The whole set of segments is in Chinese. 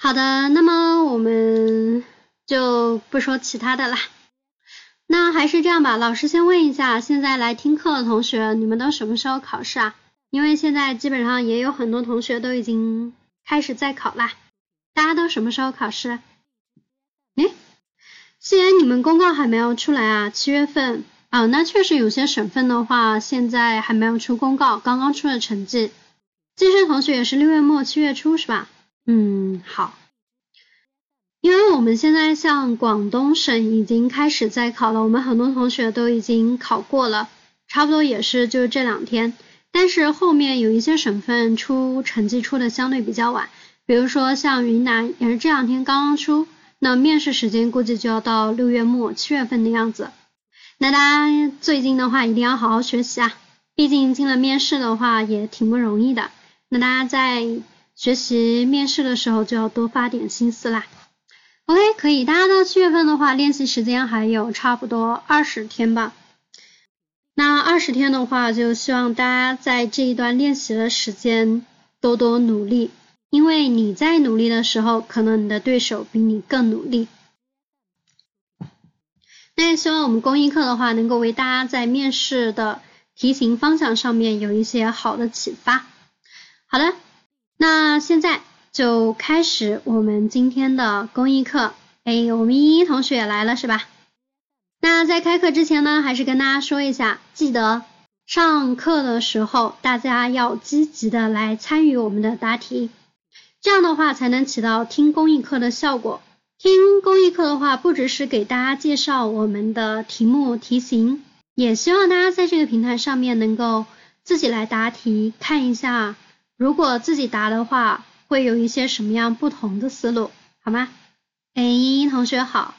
好的，那么我们就不说其他的啦。那还是这样吧，老师先问一下，现在来听课的同学，你们都什么时候考试啊？因为现在基本上也有很多同学都已经开始在考啦。大家都什么时候考试？诶，既然你们公告还没有出来啊，七月份啊，那确实有些省份的话，现在还没有出公告，刚刚出了成绩。健身同学也是六月末七月初是吧？嗯，好，因为我们现在像广东省已经开始在考了，我们很多同学都已经考过了，差不多也是就这两天。但是后面有一些省份出成绩出的相对比较晚，比如说像云南也是这两天刚刚出，那面试时间估计就要到六月末七月份的样子。那大家最近的话一定要好好学习啊，毕竟进了面试的话也挺不容易的。那大家在学习面试的时候就要多发点心思啦。OK，可以，大家到七月份的话，练习时间还有差不多二十天吧。那二十天的话，就希望大家在这一段练习的时间多多努力，因为你在努力的时候，可能你的对手比你更努力。那也希望我们公益课的话，能够为大家在面试的题型方向上面有一些好的启发。好的。那现在就开始我们今天的公益课。哎，我们依依同学也来了是吧？那在开课之前呢，还是跟大家说一下，记得上课的时候大家要积极的来参与我们的答题，这样的话才能起到听公益课的效果。听公益课的话，不只是给大家介绍我们的题目题型，也希望大家在这个平台上面能够自己来答题，看一下。如果自己答的话，会有一些什么样不同的思路，好吗？哎，茵茵同学好，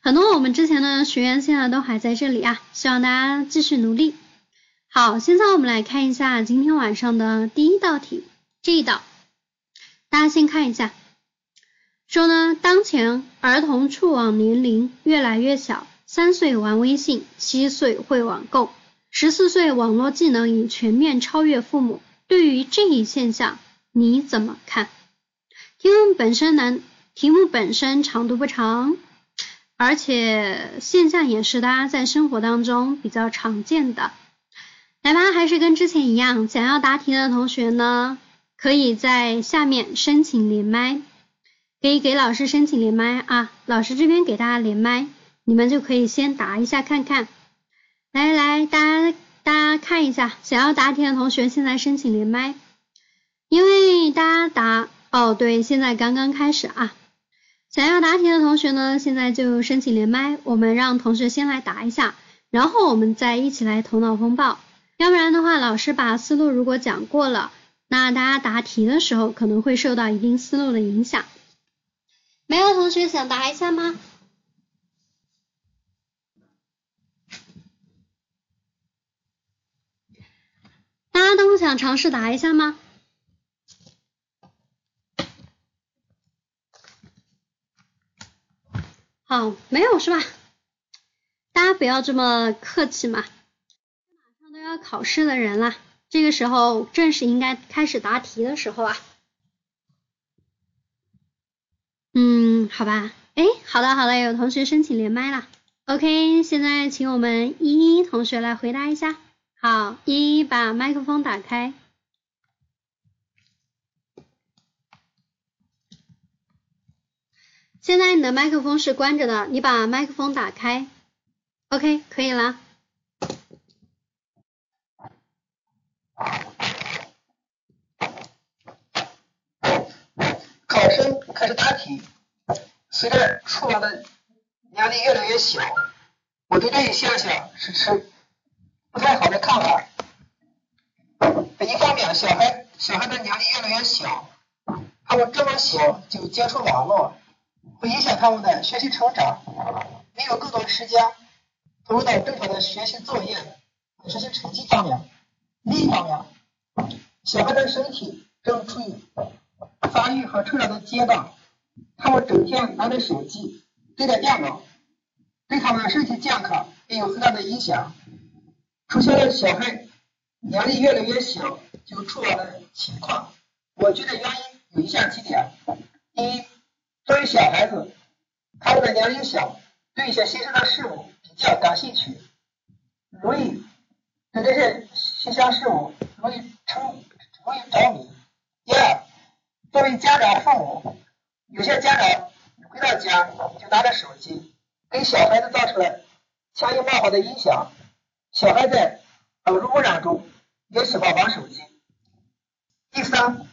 很多我们之前的学员现在都还在这里啊，希望大家继续努力。好，现在我们来看一下今天晚上的第一道题，这一道，大家先看一下，说呢，当前儿童触网年龄越来越小，三岁玩微信，七岁会网购，十四岁网络技能已全面超越父母。对于这一现象，你怎么看？题目本身难，题目本身长度不长，而且现象也是大家在生活当中比较常见的。来吧，还是跟之前一样，想要答题的同学呢，可以在下面申请连麦，可以给老师申请连麦啊，老师这边给大家连麦，你们就可以先答一下看看。来来，大家。大家看一下，想要答题的同学现在申请连麦，因为大家答哦，对，现在刚刚开始啊。想要答题的同学呢，现在就申请连麦，我们让同学先来答一下，然后我们再一起来头脑风暴。要不然的话，老师把思路如果讲过了，那大家答题的时候可能会受到一定思路的影响。没有同学想答一下吗？大家都想尝试答一下吗？好，没有是吧？大家不要这么客气嘛，马上都要考试的人了，这个时候正是应该开始答题的时候啊。嗯，好吧，哎，好的好的，有同学申请连麦了，OK，现在请我们依依同学来回答一下。好，依依把麦克风打开。现在你的麦克风是关着的，你把麦克风打开。OK，可以了。考生开始答题。随着触网的压力越来越小，我对这一现象是持。不太好的看法。一方面，小孩小孩的年龄越来越小，他们这么小就接触网络，会影响他们的学习成长，没有更多的时间投入到正常的学习作业、学习成绩上面。另一方面，小孩的身体正处于发育和成长的阶段，他们整天拿着手机、对着电脑，对他们的身体健康也有很大的影响。出现了小孩年龄越来越小就触网的情况，我觉得原因有以下几点：第一，作为小孩子，他们的年龄小，对一些新鲜的事物比较感兴趣，容易对这些新鲜事物容易成，容易着迷。第二，作为家长、父母，有些家长回到家就拿着手机，给小孩子造成了潜移默化的影响。小孩在耳濡目染中也喜欢玩手机。第三，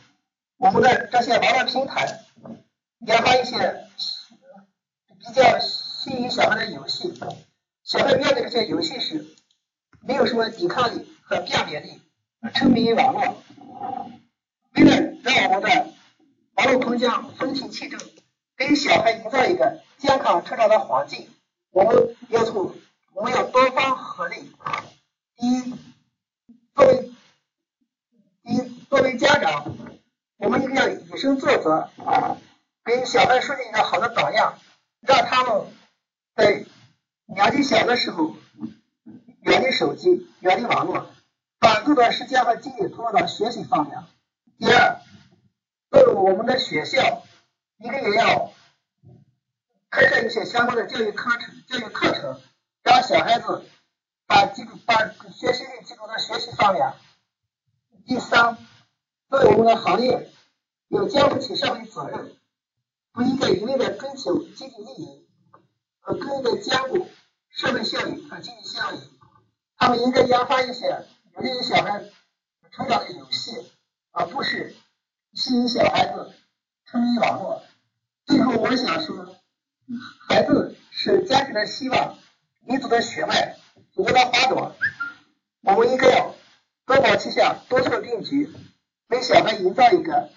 我们的这些网络平台研发一些比较吸引小孩的游戏，小孩面对这些游戏时没有什么抵抗力和辨别力，沉迷于网络。为了让我们的网络空间风清气正，给小孩营造一个健康成长的环境，我们要从我们要多方合力。第一，作为第一作为家长，我们一定要以身作则，给小孩树立一个好的榜样，让他们在年纪小的时候远离手机，远离网络，把更多时间和精力投入到学习方面。第二，作为我们的学校，应该也要开设一些相关的教育课程，教育课程。让小孩子把集中把学习力基础在学习方面。第三，作为我们的行业，要肩负起社会责任，不应该一味的追求经济利益，而更应该兼顾社会效益和经济效益。他们应该研发一些有利于小孩成长的游戏，而不是吸引小孩子沉迷网络。最后，我想说，孩子是家庭的希望。民族的血脉，祖国的花朵，我们应该要多管齐下，多措并举，为小孩营造一个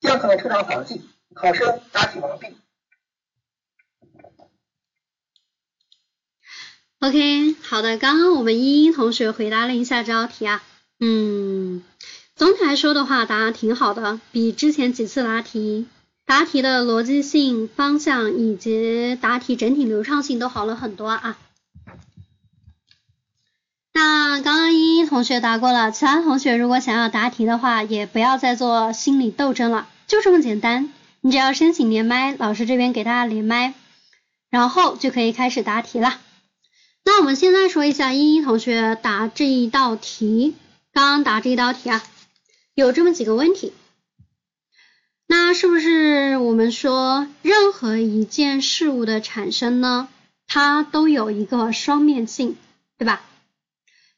健康的成长环境，考生答题完毕。OK，好的，刚刚我们依依同学回答了一下这道题啊，嗯，总体来说的话，答案挺好的，比之前几次答题，答题的逻辑性、方向以及答题整体流畅性都好了很多啊。那刚刚依依同学答过了，其他同学如果想要答题的话，也不要再做心理斗争了，就这么简单。你只要申请连麦，老师这边给大家连麦，然后就可以开始答题了。那我们现在说一下依依同学答这一道题，刚刚答这一道题啊，有这么几个问题。那是不是我们说任何一件事物的产生呢，它都有一个双面性，对吧？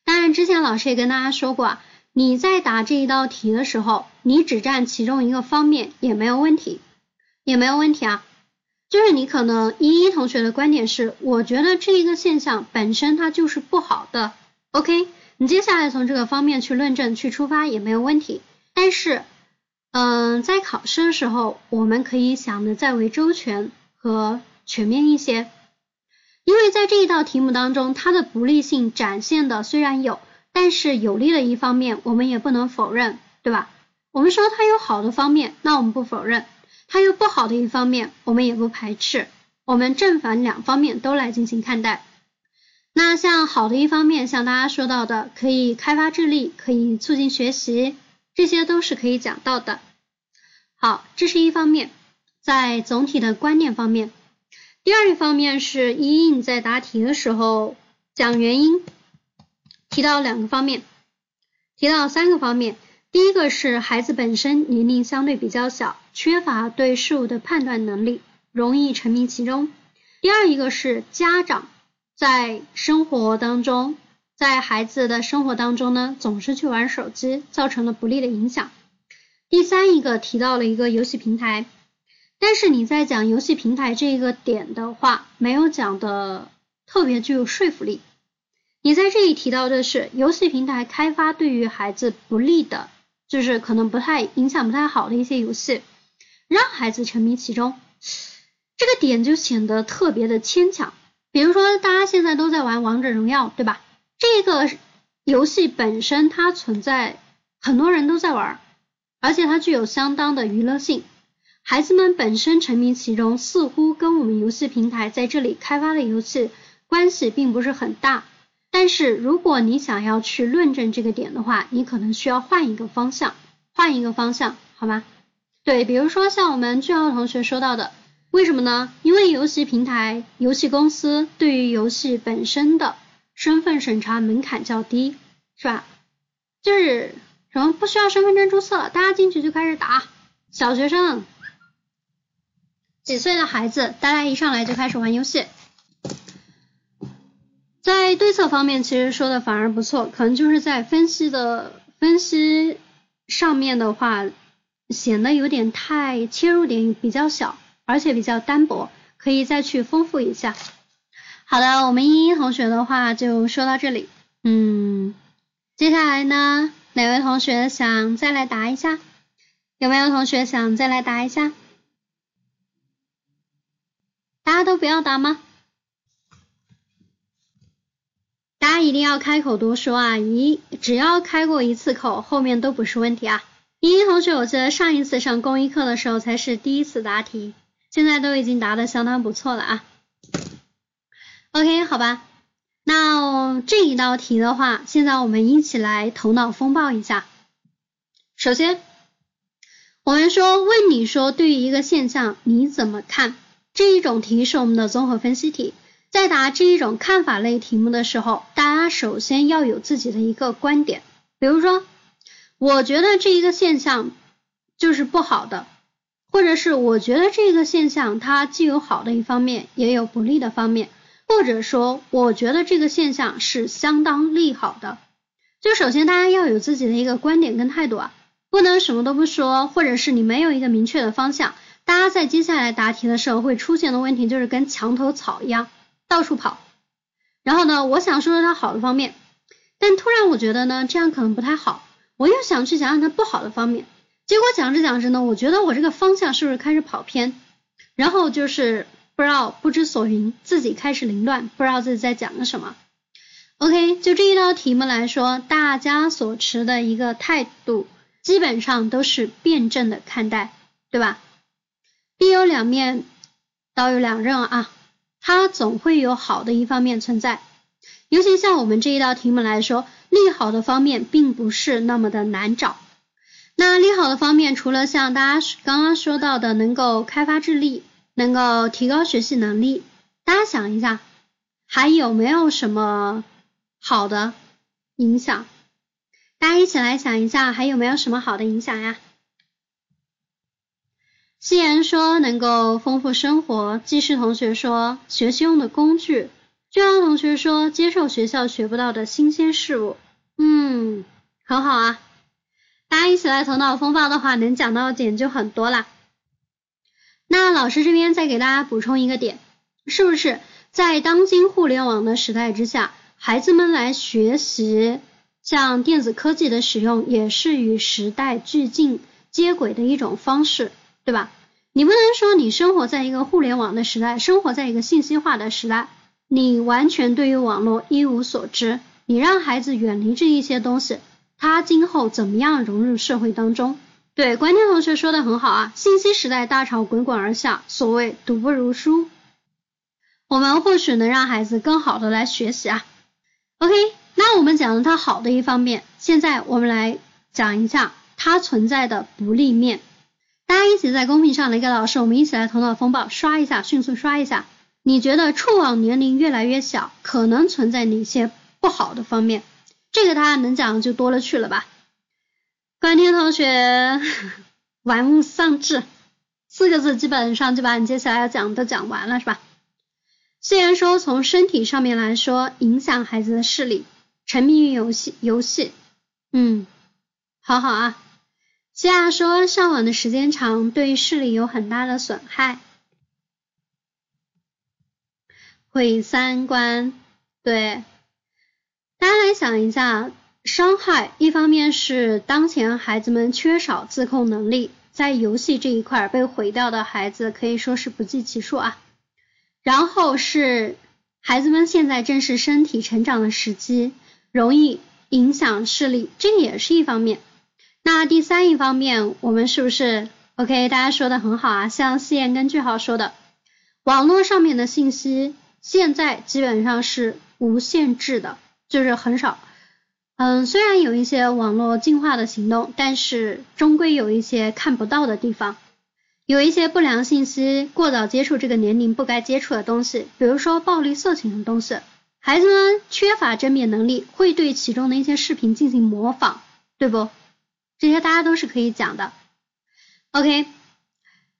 当然，之前老师也跟大家说过啊，你在答这一道题的时候，你只占其中一个方面也没有问题，也没有问题啊。就是你可能一一同学的观点是，我觉得这一个现象本身它就是不好的，OK，你接下来从这个方面去论证、去出发也没有问题。但是，嗯，在考试的时候，我们可以想的再为周全和全面一些。因为在这一道题目当中，它的不利性展现的虽然有，但是有利的一方面我们也不能否认，对吧？我们说它有好的方面，那我们不否认；它有不好的一方面，我们也不排斥。我们正反两方面都来进行看待。那像好的一方面，像大家说到的，可以开发智力，可以促进学习，这些都是可以讲到的。好，这是一方面，在总体的观念方面。第二一方面是依依在答题的时候讲原因，提到两个方面，提到三个方面。第一个是孩子本身年龄相对比较小，缺乏对事物的判断能力，容易沉迷其中。第二一个是家长在生活当中，在孩子的生活当中呢，总是去玩手机，造成了不利的影响。第三一个提到了一个游戏平台。但是你在讲游戏平台这个点的话，没有讲的特别具有说服力。你在这里提到的是游戏平台开发对于孩子不利的，就是可能不太影响不太好的一些游戏，让孩子沉迷其中，这个点就显得特别的牵强。比如说大家现在都在玩王者荣耀，对吧？这个游戏本身它存在很多人都在玩，而且它具有相当的娱乐性。孩子们本身沉迷其中，似乎跟我们游戏平台在这里开发的游戏关系并不是很大。但是如果你想要去论证这个点的话，你可能需要换一个方向，换一个方向，好吗？对，比如说像我们俊浩同学说到的，为什么呢？因为游戏平台、游戏公司对于游戏本身的身份审查门槛较低，是吧？就是什么不需要身份证注册，大家进去就开始打。小学生几岁的孩子，大家一上来就开始玩游戏。在对策方面，其实说的反而不错，可能就是在分析的分析上面的话，显得有点太切入点比较小，而且比较单薄，可以再去丰富一下。好的，我们茵茵同学的话就说到这里，嗯，接下来呢，哪位同学想再来答一下？有没有同学想再来答一下？大家都不要答吗？大家一定要开口多说啊！一只要开过一次口，后面都不是问题啊。莹莹同学，我记得上一次上公益课的时候才是第一次答题，现在都已经答的相当不错了啊。OK，好吧，那这一道题的话，现在我们一起来头脑风暴一下。首先，我们说问你说对于一个现象你怎么看？这一种题是我们的综合分析题。在答这一种看法类题目的时候，大家首先要有自己的一个观点。比如说，我觉得这一个现象就是不好的，或者是我觉得这个现象它既有好的一方面，也有不利的方面，或者说我觉得这个现象是相当利好的。就首先大家要有自己的一个观点跟态度啊，不能什么都不说，或者是你没有一个明确的方向。大家在接下来答题的时候会出现的问题就是跟墙头草一样。到处跑，然后呢，我想说说它好的方面，但突然我觉得呢，这样可能不太好，我又想去讲讲它不好的方面，结果讲着讲着呢，我觉得我这个方向是不是开始跑偏，然后就是不知道不知所云，自己开始凌乱，不知道自己在讲个什么。OK，就这一道题目来说，大家所持的一个态度基本上都是辩证的看待，对吧？必有两面，刀有两刃啊。它总会有好的一方面存在，尤其像我们这一道题目来说，利好的方面并不是那么的难找。那利好的方面，除了像大家刚刚说到的，能够开发智力，能够提高学习能力，大家想一下，还有没有什么好的影响？大家一起来想一下，还有没有什么好的影响呀？夕颜说能够丰富生活，既是同学说学习用的工具，俊阳同学说接受学校学不到的新鲜事物，嗯，很好啊，大家一起来头脑风暴的话，能讲到的点就很多啦。那老师这边再给大家补充一个点，是不是在当今互联网的时代之下，孩子们来学习像电子科技的使用，也是与时代俱进接轨的一种方式。对吧？你不能说你生活在一个互联网的时代，生活在一个信息化的时代，你完全对于网络一无所知，你让孩子远离这一些东西，他今后怎么样融入社会当中？对，关天同学说的很好啊，信息时代大潮滚滚而下，所谓读不如书，我们或许能让孩子更好的来学习啊。OK，那我们讲了它好的一方面，现在我们来讲一下它存在的不利面。大家一起在公屏上来给老师，我们一起来头脑风暴刷一下，迅速刷一下。你觉得触网年龄越来越小，可能存在哪些不好的方面？这个他能讲就多了去了吧？关天同学，玩物丧志，四个字基本上就把你接下来要讲的讲完了，是吧？虽然说从身体上面来说，影响孩子的视力，沉迷于游戏，游戏，嗯，好好啊。这样说，上网的时间长，对视力有很大的损害，毁三观。对，大家来想一下，伤害一方面是当前孩子们缺少自控能力，在游戏这一块被毁掉的孩子可以说是不计其数啊。然后是孩子们现在正是身体成长的时期，容易影响视力，这也是一方面。那第三一方面，我们是不是 OK？大家说的很好啊，像思妍跟句号说的，网络上面的信息现在基本上是无限制的，就是很少。嗯，虽然有一些网络进化的行动，但是终归有一些看不到的地方。有一些不良信息，过早接触这个年龄不该接触的东西，比如说暴力、色情的东西。孩子们缺乏甄别能力，会对其中的一些视频进行模仿，对不？这些大家都是可以讲的。OK，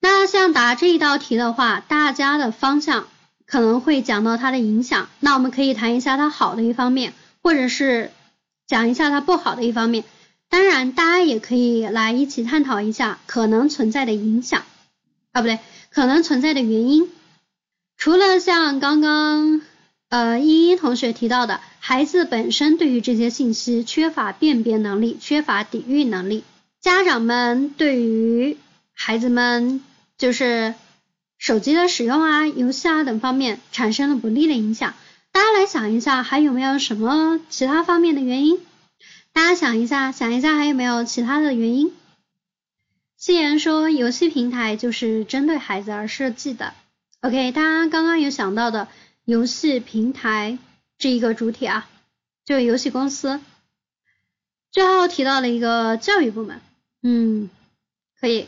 那像答这一道题的话，大家的方向可能会讲到它的影响，那我们可以谈一下它好的一方面，或者是讲一下它不好的一方面。当然，大家也可以来一起探讨一下可能存在的影响啊，不对，可能存在的原因。除了像刚刚。呃，依依同学提到的，孩子本身对于这些信息缺乏辨别能力，缺乏抵御能力，家长们对于孩子们就是手机的使用啊、游戏啊等方面产生了不利的影响。大家来想一下，还有没有什么其他方面的原因？大家想一下，想一下还有没有其他的原因？既然说，游戏平台就是针对孩子而设计的。OK，大家刚刚有想到的。游戏平台这一个主体啊，就游戏公司。最后提到了一个教育部门，嗯，可以。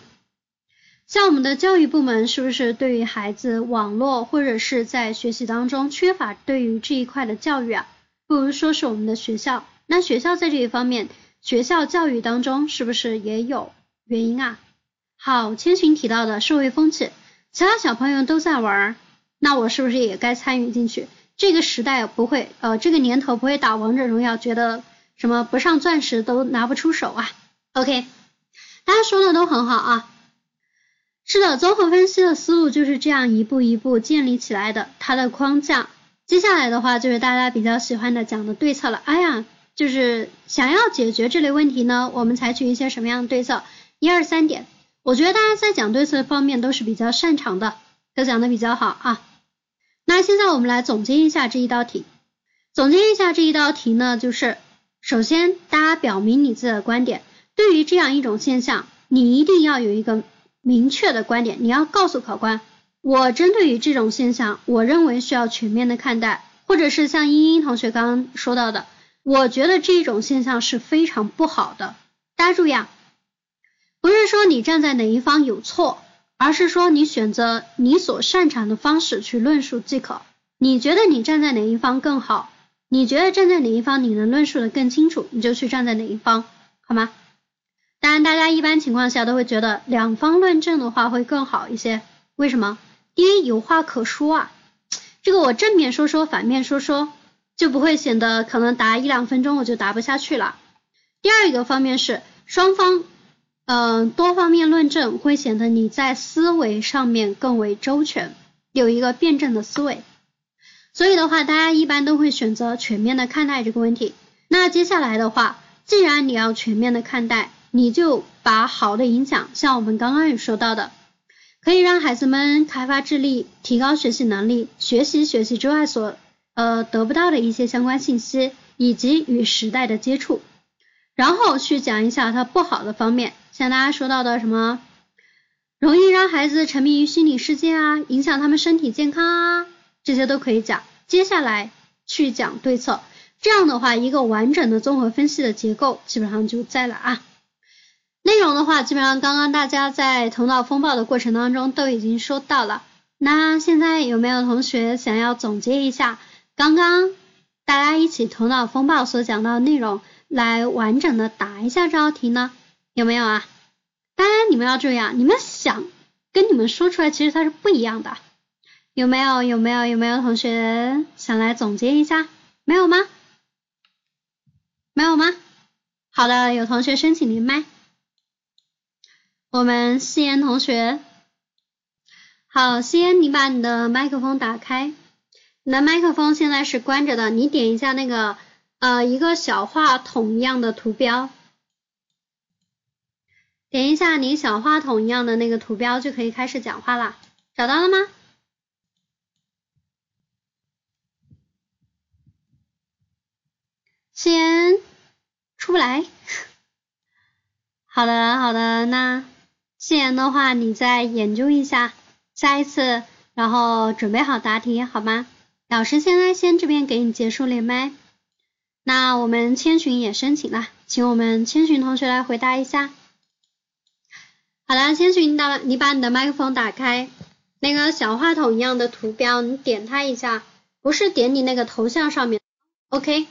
像我们的教育部门是不是对于孩子网络或者是在学习当中缺乏对于这一块的教育啊？不如说是我们的学校。那学校在这一方面，学校教育当中是不是也有原因啊？好，千寻提到的社会风气，其他小朋友都在玩。那我是不是也该参与进去？这个时代不会，呃，这个年头不会打王者荣耀，觉得什么不上钻石都拿不出手啊？OK，大家说的都很好啊。是的，综合分析的思路就是这样一步一步建立起来的，它的框架。接下来的话就是大家比较喜欢的讲的对策了。哎呀，就是想要解决这类问题呢，我们采取一些什么样的对策？一二三点，我觉得大家在讲对策方面都是比较擅长的，都讲的比较好啊。那现在我们来总结一下这一道题。总结一下这一道题呢，就是首先大家表明你自己的观点。对于这样一种现象，你一定要有一个明确的观点。你要告诉考官，我针对于这种现象，我认为需要全面的看待，或者是像茵茵同学刚刚说到的，我觉得这种现象是非常不好的。大家注意啊，不是说你站在哪一方有错。而是说你选择你所擅长的方式去论述即可。你觉得你站在哪一方更好？你觉得站在哪一方你能论述的更清楚，你就去站在哪一方，好吗？当然，大家一般情况下都会觉得两方论证的话会更好一些。为什么？第一，有话可说啊，这个我正面说说，反面说说，就不会显得可能答一两分钟我就答不下去了。第二一个方面是双方。嗯，多方面论证会显得你在思维上面更为周全，有一个辩证的思维。所以的话，大家一般都会选择全面的看待这个问题。那接下来的话，既然你要全面的看待，你就把好的影响，像我们刚刚也说到的，可以让孩子们开发智力、提高学习能力、学习学习之外所呃得不到的一些相关信息，以及与时代的接触，然后去讲一下它不好的方面。像大家说到的什么，容易让孩子沉迷于虚拟世界啊，影响他们身体健康啊，这些都可以讲。接下来去讲对策，这样的话，一个完整的综合分析的结构基本上就在了啊。内容的话，基本上刚刚大家在头脑风暴的过程当中都已经说到了。那现在有没有同学想要总结一下刚刚大家一起头脑风暴所讲到的内容，来完整的答一下这道题呢？有没有啊？当然你们要注意啊，你们想跟你们说出来，其实它是不一样的。有没有？有没有？有没有同学想来总结一下？没有吗？没有吗？好的，有同学申请连麦。我们夕颜同学，好，夕颜，你把你的麦克风打开。你的麦克风现在是关着的，你点一下那个呃一个小话筒一样的图标。点一下你小话筒一样的那个图标，就可以开始讲话啦。找到了吗？先出不来。好的，好的，那夕颜的话，你再研究一下，下一次然后准备好答题，好吗？老师现在先这边给你结束连麦。那我们千寻也申请了，请我们千寻同学来回答一下。好了，千寻，你把你把你的麦克风打开，那个小话筒一样的图标，你点它一下，不是点你那个头像上面，OK。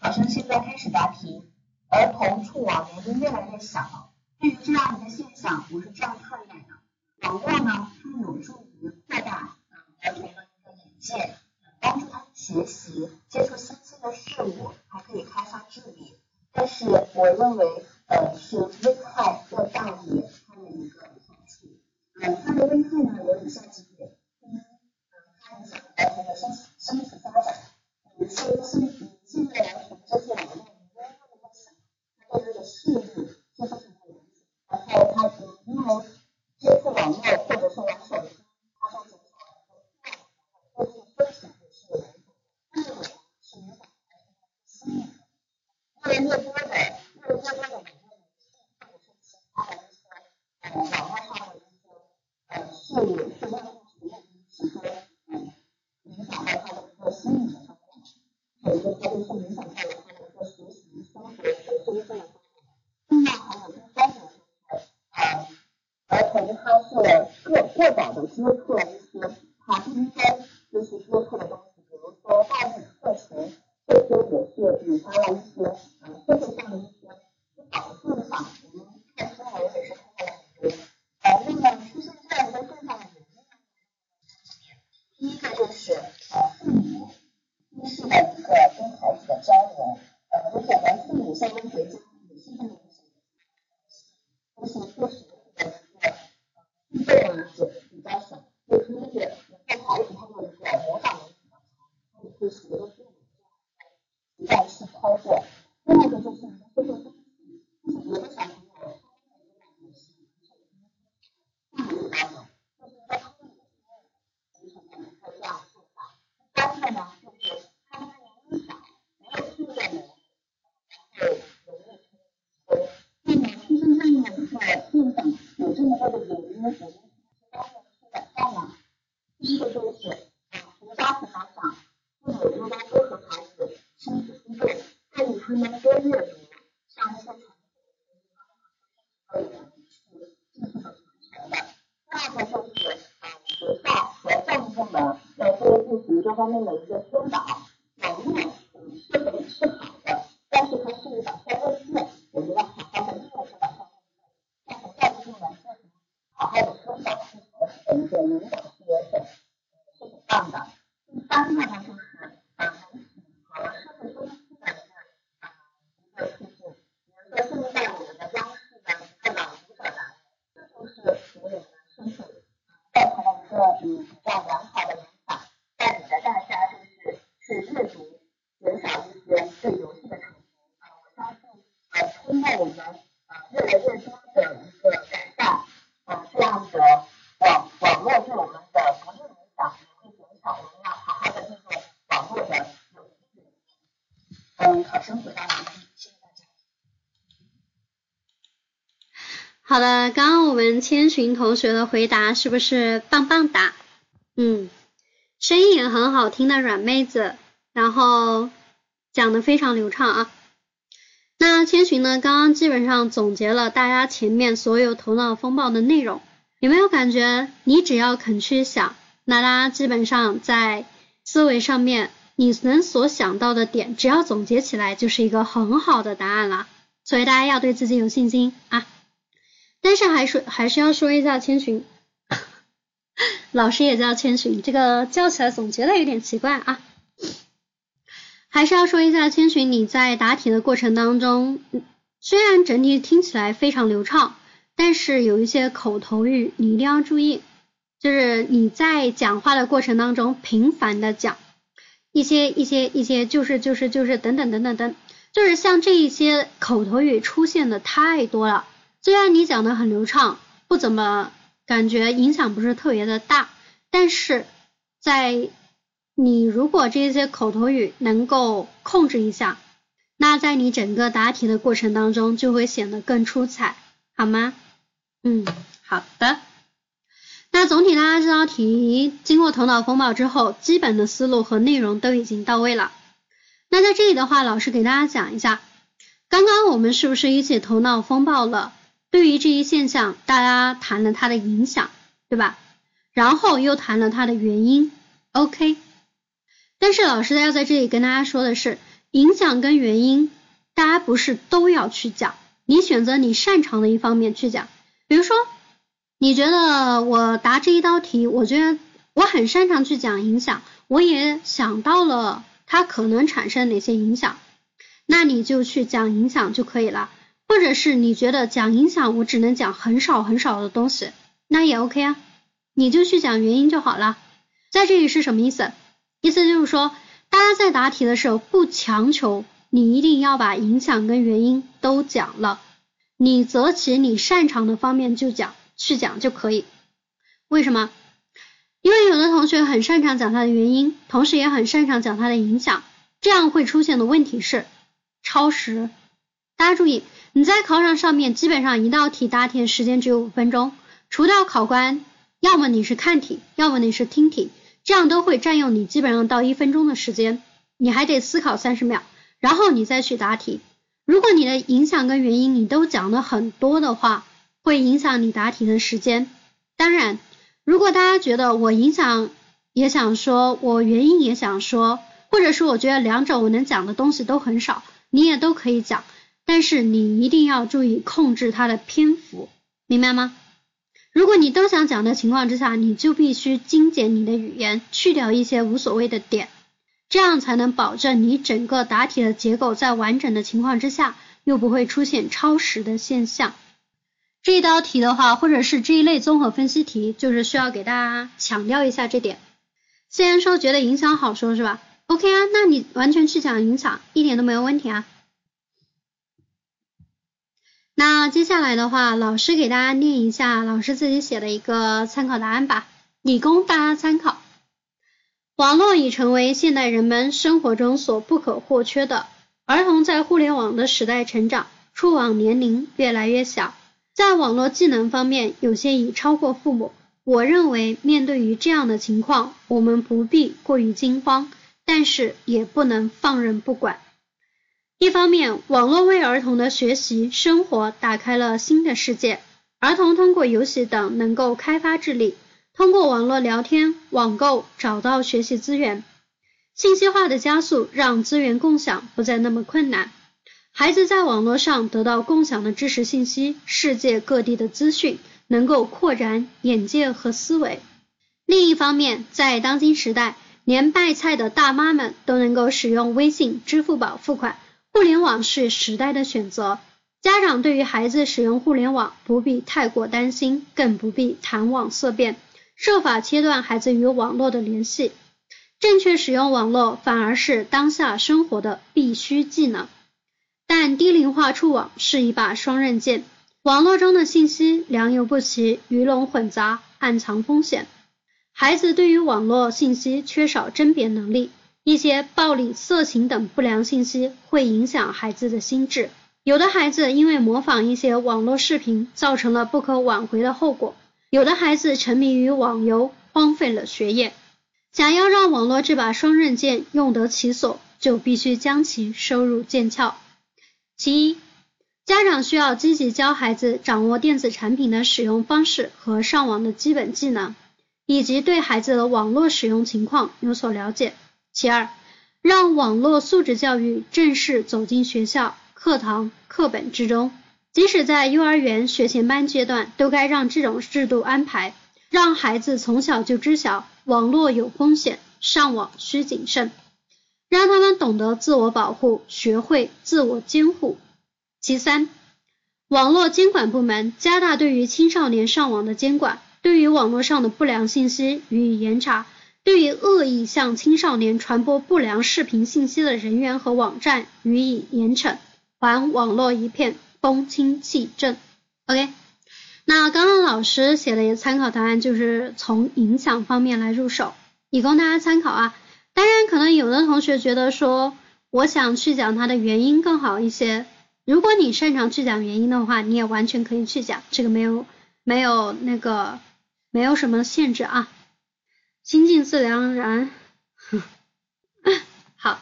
考生现在开始答题。儿童触网年龄越来越小，对于这样一个现象，我是这样看待的：网络呢，它有助于扩大儿童的一个眼界，帮助他学习，接触新鲜的事物，还可以开发智力。但是，我认为，呃，是危害要大于它的一个好处。呃，它的危害呢有以下几点：第一，呃，它影响儿童的身身体发展。嗯，现现现在儿童接触网络。对他的视力是非常的影响，然后他因为接触网络或者是玩手机，他会减少对自己身体也是有影响。第二种是影响孩子的心理，越来越多的越来越多的网络或者是其他的一些呃网络上的一些呃事物，是让他学习其中嗯影响到他的一个心理的发展，所以说就是影响到了他的一个学习生活的身份。另外还有第三点就是，呃，儿童他是过过早的接触了一些他不应该就是接触的东西，比如说暴力课程，这些也是引发了一些呃社会上的一些不好的现象。我们看新闻也是看到了很多。呃，那么出现这样一个现象的原因呢，第一个就是呃父母低视的一个跟孩子的交流。呃，我讲的父母相关学家也是这么。就是确实的一个运动啊，也比较少，就是那个在孩子他的一个模仿能力比较强，他也会学的这种实在是操作。另外一个就是一个社会风气，就是有的小朋友他们也是大脑大脑，就是在他们也是形成的一个这样现象。第三个呢，就是他们年龄小，没有训练能力，然后。在路上有这么多的原因，我们是方面去改善呢？第一个就是啊，从家庭来讲，父母应该多和孩子亲子互动，建议他们多阅读，像一些传统的学习方法，去继续的传承的。第二个就是啊，学校和教育部门要多进行这方面的一个宣导。网络嗯是很是好的，但是它是一把双刃剑，我们要好好的利用这把双。教育部门进行好好的宣导，是合适的一个引导是很是很棒的。第三个呢，就是呃媒体和社会风气的是呃一个促进。比如说现在我们的央视的一个朗读者栏，这就是给我们身体造成了一个嗯比较良好的影响，带领着大家就是去阅读，减少一些对游戏的沉迷。啊，我相信呃通过我们。越来越多的一个改善，呃，这样的网网络对我们的不利影响也会减少。我们要好好的利用网络的有益的一面。嗯，考生回答完毕，谢谢大家。好我们千寻同学的回答是不是棒棒哒？嗯，声音也很好听的软妹子，然后讲的非常流畅啊。那千寻呢？刚刚基本上总结了大家前面所有头脑风暴的内容，有没有感觉？你只要肯去想，那大家基本上在思维上面，你能所想到的点，只要总结起来，就是一个很好的答案了。所以大家要对自己有信心啊！但是还是还是要说一下千寻，老师也叫千寻，这个叫起来总觉得有点奇怪啊。还是要说一下，千寻你在答题的过程当中，虽然整体听起来非常流畅，但是有一些口头语你一定要注意，就是你在讲话的过程当中频繁的讲一些一些一些就是就是就是等等等等等，就是像这一些口头语出现的太多了。虽然你讲的很流畅，不怎么感觉影响不是特别的大，但是在你如果这些口头语能够控制一下，那在你整个答题的过程当中就会显得更出彩，好吗？嗯，好的。那总体大家这道题经过头脑风暴之后，基本的思路和内容都已经到位了。那在这里的话，老师给大家讲一下，刚刚我们是不是一起头脑风暴了？对于这一现象，大家谈了它的影响，对吧？然后又谈了它的原因，OK。但是老师要在这里跟大家说的是，影响跟原因，大家不是都要去讲，你选择你擅长的一方面去讲。比如说，你觉得我答这一道题，我觉得我很擅长去讲影响，我也想到了它可能产生哪些影响，那你就去讲影响就可以了。或者是你觉得讲影响我只能讲很少很少的东西，那也 OK 啊，你就去讲原因就好了。在这里是什么意思？意思就是说，大家在答题的时候不强求你一定要把影响跟原因都讲了，你择其你擅长的方面就讲去讲就可以。为什么？因为有的同学很擅长讲它的原因，同时也很擅长讲它的影响，这样会出现的问题是超时。大家注意。你在考场上面基本上一道题答题的时间只有五分钟，除掉考官，要么你是看题，要么你是听题，这样都会占用你基本上到一分钟的时间，你还得思考三十秒，然后你再去答题。如果你的影响跟原因你都讲的很多的话，会影响你答题的时间。当然，如果大家觉得我影响也想说，我原因也想说，或者是我觉得两者我能讲的东西都很少，你也都可以讲。但是你一定要注意控制它的篇幅，明白吗？如果你都想讲的情况之下，你就必须精简你的语言，去掉一些无所谓的点，这样才能保证你整个答题的结构在完整的情况之下，又不会出现超时的现象。这一道题的话，或者是这一类综合分析题，就是需要给大家强调一下这点。虽然说觉得影响好说是吧？OK 啊，那你完全去讲影响，一点都没有问题啊。那接下来的话，老师给大家念一下老师自己写的一个参考答案吧，以供大家参考。网络已成为现代人们生活中所不可或缺的。儿童在互联网的时代成长，触网年龄越来越小，在网络技能方面有些已超过父母。我认为，面对于这样的情况，我们不必过于惊慌，但是也不能放任不管。一方面，网络为儿童的学习生活打开了新的世界。儿童通过游戏等能够开发智力，通过网络聊天、网购找到学习资源。信息化的加速让资源共享不再那么困难。孩子在网络上得到共享的知识信息、世界各地的资讯，能够扩展眼界和思维。另一方面，在当今时代，连卖菜的大妈们都能够使用微信、支付宝付款。互联网是时代的选择，家长对于孩子使用互联网不必太过担心，更不必谈网色变，设法切断孩子与网络的联系。正确使用网络反而是当下生活的必须技能。但低龄化触网是一把双刃剑，网络中的信息良莠不齐，鱼龙混杂，暗藏风险。孩子对于网络信息缺少甄别能力。一些暴力、色情等不良信息会影响孩子的心智，有的孩子因为模仿一些网络视频，造成了不可挽回的后果；有的孩子沉迷于网游，荒废了学业。想要让网络这把双刃剑用得其所，就必须将其收入剑鞘。其一，家长需要积极教孩子掌握电子产品的使用方式和上网的基本技能，以及对孩子的网络使用情况有所了解。其二，让网络素质教育正式走进学校课堂课本之中，即使在幼儿园学前班阶段，都该让这种制度安排，让孩子从小就知晓网络有风险，上网需谨慎，让他们懂得自我保护，学会自我监护。其三，网络监管部门加大对于青少年上网的监管，对于网络上的不良信息予以严查。对于恶意向青少年传播不良视频信息的人员和网站予以严惩，还网络一片风清气正。OK，那刚刚老师写的一个参考答案就是从影响方面来入手，以供大家参考啊。当然，可能有的同学觉得说，我想去讲它的原因更好一些。如果你擅长去讲原因的话，你也完全可以去讲，这个没有没有那个没有什么限制啊。心静自然然。好，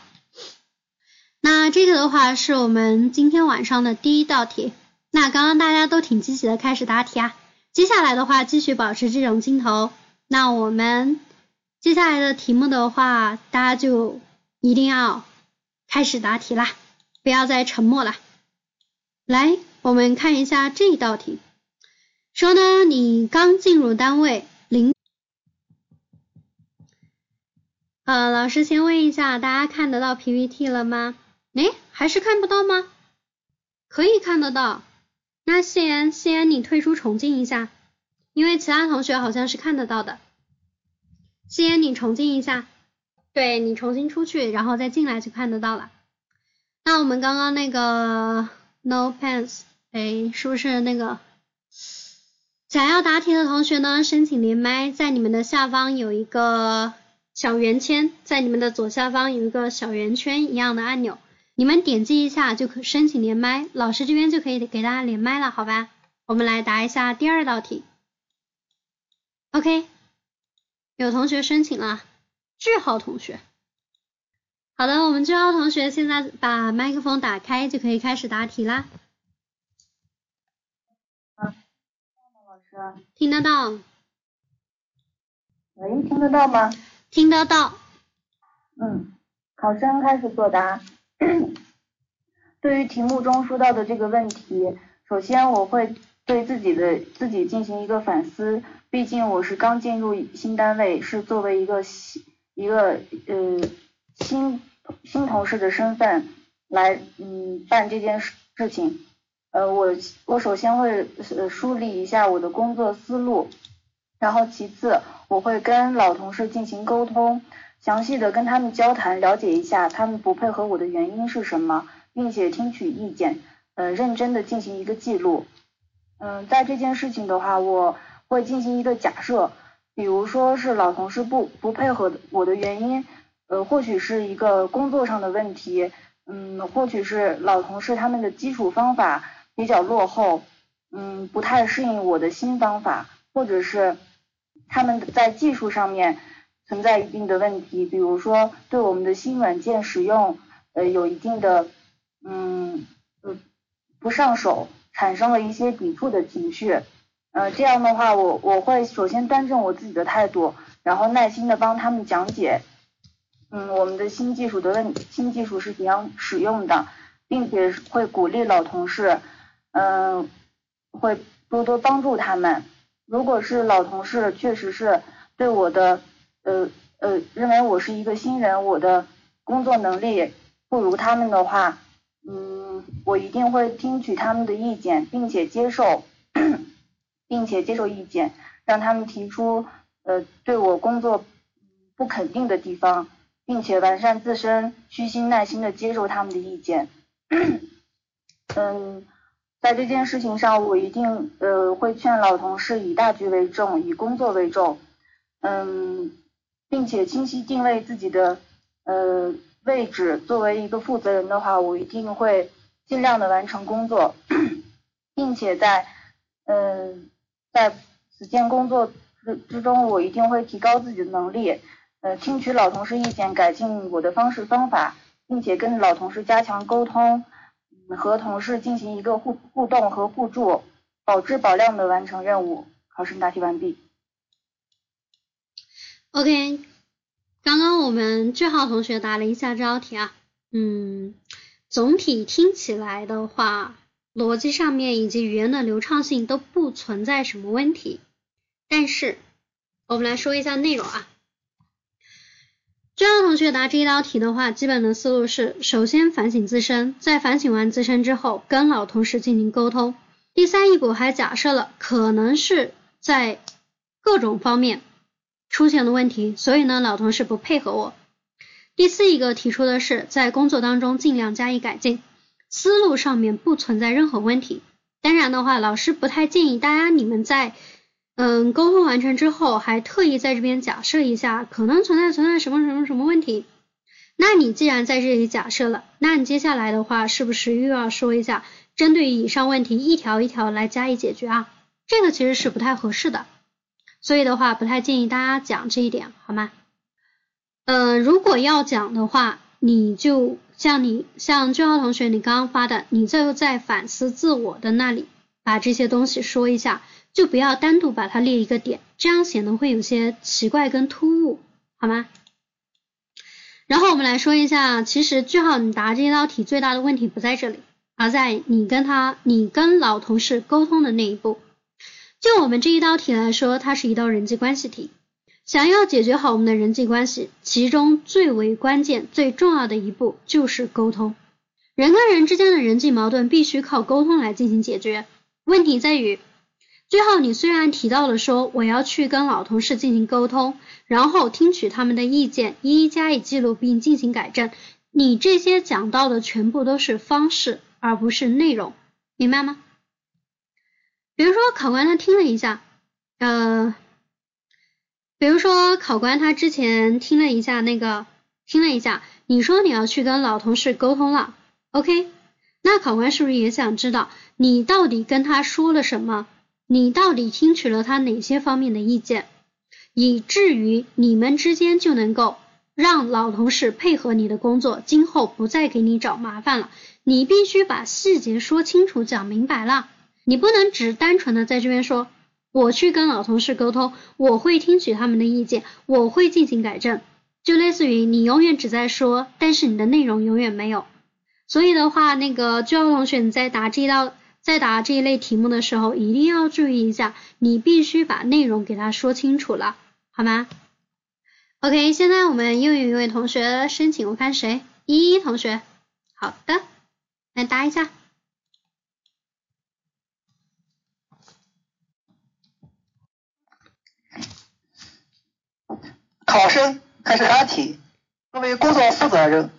那这个的话是我们今天晚上的第一道题。那刚刚大家都挺积极的开始答题啊，接下来的话继续保持这种劲头。那我们接下来的题目的话，大家就一定要开始答题啦，不要再沉默了。来，我们看一下这道题，说呢你刚进入单位，零，呃，老师先问一下，大家看得到 PPT 了吗？哎，还是看不到吗？可以看得到。那夕颜，夕颜，你退出重进一下，因为其他同学好像是看得到的。夕颜，你重进一下，对你重新出去，然后再进来就看得到了。那我们刚刚那个 no pants，哎，是不是那个想要答题的同学呢？申请连麦，在你们的下方有一个小圆圈，在你们的左下方有一个小圆圈一样的按钮。你们点击一下就可申请连麦，老师这边就可以给大家连麦了，好吧？我们来答一下第二道题。OK，有同学申请了，句号同学。好的，我们句号同学现在把麦克风打开，就可以开始答题啦。啊，老师，听得到？喂，听得到吗？听得到。嗯，考生开始作答。对于题目中说到的这个问题，首先我会对自己的自己进行一个反思，毕竟我是刚进入新单位，是作为一个新一个呃新新同事的身份来嗯办这件事事情，呃我我首先会呃梳理一下我的工作思路，然后其次我会跟老同事进行沟通。详细的跟他们交谈，了解一下他们不配合我的原因是什么，并且听取意见，呃，认真的进行一个记录。嗯，在这件事情的话，我会进行一个假设，比如说是老同事不不配合我的原因，呃，或许是一个工作上的问题，嗯，或许是老同事他们的基础方法比较落后，嗯，不太适应我的新方法，或者是他们在技术上面。存在一定的问题，比如说对我们的新软件使用，呃，有一定的，嗯，呃，不上手，产生了一些抵触的情绪，呃，这样的话，我我会首先端正我自己的态度，然后耐心的帮他们讲解，嗯，我们的新技术的问，新技术是怎样使用的，并且会鼓励老同事，嗯，会多多帮助他们。如果是老同事确实是对我的。呃呃，认为我是一个新人，我的工作能力不如他们的话，嗯，我一定会听取他们的意见，并且接受，并且接受意见，让他们提出呃对我工作不肯定的地方，并且完善自身，虚心耐心的接受他们的意见。嗯，在这件事情上，我一定呃会劝老同事以大局为重，以工作为重。嗯。并且清晰定位自己的呃位置，作为一个负责人的话，我一定会尽量的完成工作，并且在嗯在此件工作之之中，我一定会提高自己的能力，呃听取老同事意见，改进我的方式方法，并且跟老同事加强沟通，和同事进行一个互互动和互助，保质保量的完成任务。考生答题完毕。OK，刚刚我们句号同学答了一下这道题啊，嗯，总体听起来的话，逻辑上面以及语言的流畅性都不存在什么问题。但是我们来说一下内容啊，句号同学答这一道题的话，基本的思路是：首先反省自身，在反省完自身之后，跟老同事进行沟通。第三一步还假设了可能是在各种方面。出现了问题，所以呢，老同事不配合我。第四一个提出的是，在工作当中尽量加以改进，思路上面不存在任何问题。当然的话，老师不太建议大家你们在嗯沟通完成之后，还特意在这边假设一下可能存在存在什么什么什么问题。那你既然在这里假设了，那你接下来的话是不是又要说一下，针对于以上问题一条一条来加以解决啊？这个其实是不太合适的。所以的话，不太建议大家讲这一点，好吗？嗯，如果要讲的话，你就像你像俊浩同学你刚刚发的，你就在反思自我的那里把这些东西说一下，就不要单独把它列一个点，这样显得会有些奇怪跟突兀，好吗？然后我们来说一下，其实句号你答这一道题最大的问题不在这里，而在你跟他你跟老同事沟通的那一步。就我们这一道题来说，它是一道人际关系题。想要解决好我们的人际关系，其中最为关键、最重要的一步就是沟通。人跟人之间的人际矛盾必须靠沟通来进行解决。问题在于，最后你虽然提到了说我要去跟老同事进行沟通，然后听取他们的意见，一一加以记录并进行改正，你这些讲到的全部都是方式，而不是内容，明白吗？比如说考官他听了一下，呃。比如说，考官他之前听了一下那个，听了一下，你说你要去跟老同事沟通了，OK？那考官是不是也想知道你到底跟他说了什么？你到底听取了他哪些方面的意见，以至于你们之间就能够让老同事配合你的工作，今后不再给你找麻烦了。你必须把细节说清楚、讲明白了，你不能只单纯的在这边说。我去跟老同事沟通，我会听取他们的意见，我会进行改正，就类似于你永远只在说，但是你的内容永远没有。所以的话，那个就要同学你在答这道，在答这一类题目的时候，一定要注意一下，你必须把内容给他说清楚了，好吗？OK，现在我们又有一位同学申请，我看谁？依依同学，好的，来答一下。考生开始答题。作为工作负责人，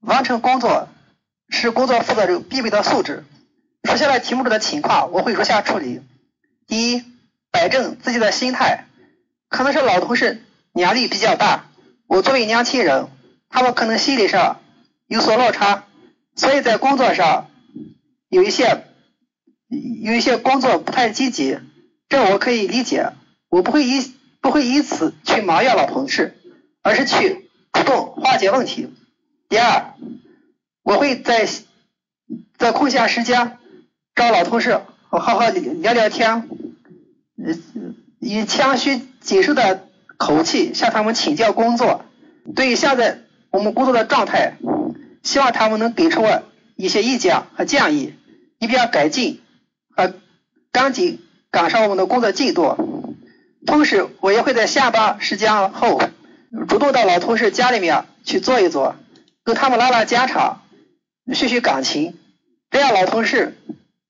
完成工作是工作负责人必备的素质。出现了题目中的情况，我会如下处理：第一，摆正自己的心态。可能是老同事年龄比较大，我作为年轻人，他们可能心理上有所落差，所以在工作上有一些有一些工作不太积极，这我可以理解，我不会以。不会以此去埋怨老同事，而是去主动化解问题。第二，我会在在空闲时间找老同事好好聊聊天，以谦虚谨慎的口气向他们请教工作。对于现在我们工作的状态，希望他们能给出我一些意见和建议，以便改进和赶紧赶上我们的工作进度。同时，我也会在下班时间后主动到老同事家里面去坐一坐，跟他们拉拉家常，叙叙感情。这样老同事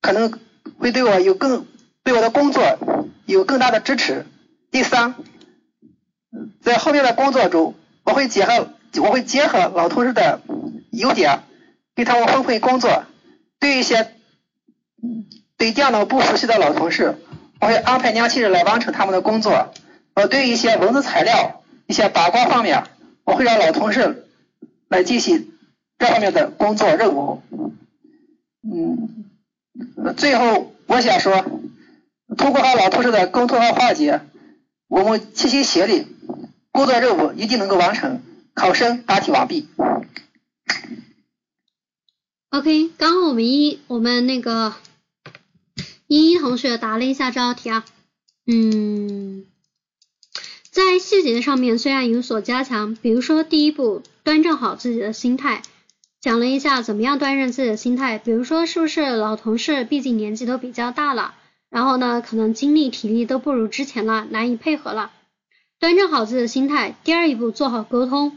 可能会对我有更对我的工作有更大的支持。第三，在后面的工作中，我会结合我会结合老同事的优点，给他们分配工作。对一些对电脑不熟悉的老同事。我会安排年轻人来完成他们的工作。呃，对一些文字材料、一些把关方面，我会让老同事来进行这方面的工作任务。嗯，最后我想说，通过和老同事的沟通和化解，我们齐心协力，工作任务一定能够完成。考生答题完毕。OK，刚刚我们一我们那个。依依同学答了一下这道题啊，嗯，在细节上面虽然有所加强，比如说第一步端正好自己的心态，讲了一下怎么样端正自己的心态，比如说是不是老同事毕竟年纪都比较大了，然后呢可能精力体力都不如之前了，难以配合了，端正好自己的心态。第二一步做好沟通，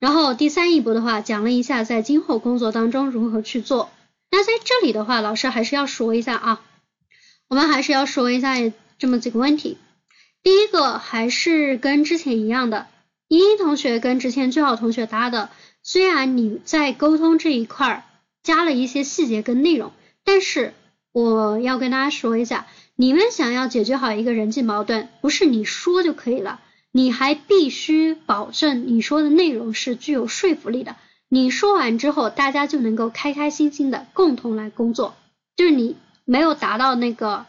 然后第三一步的话讲了一下在今后工作当中如何去做。那在这里的话，老师还是要说一下啊。我们还是要说一下这么几个问题。第一个还是跟之前一样的，依依同学跟之前最好同学搭的，虽然你在沟通这一块儿加了一些细节跟内容，但是我要跟大家说一下，你们想要解决好一个人际矛盾，不是你说就可以了，你还必须保证你说的内容是具有说服力的。你说完之后，大家就能够开开心心的共同来工作，就是你。没有达到那个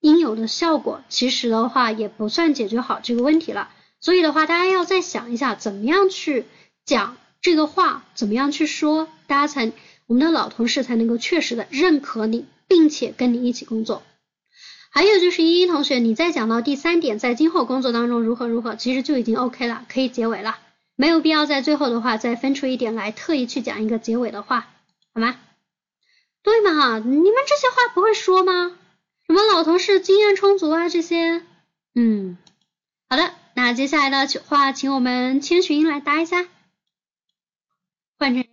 应有的效果，其实的话也不算解决好这个问题了。所以的话，大家要再想一下，怎么样去讲这个话，怎么样去说，大家才我们的老同事才能够确实的认可你，并且跟你一起工作。还有就是依依同学，你再讲到第三点，在今后工作当中如何如何，其实就已经 OK 了，可以结尾了，没有必要在最后的话再分出一点来，特意去讲一个结尾的话，好吗？对嘛，你们这些话不会说吗？什么老同事经验充足啊这些，嗯，好的，那接下来的话，请我们千寻来答一下，换成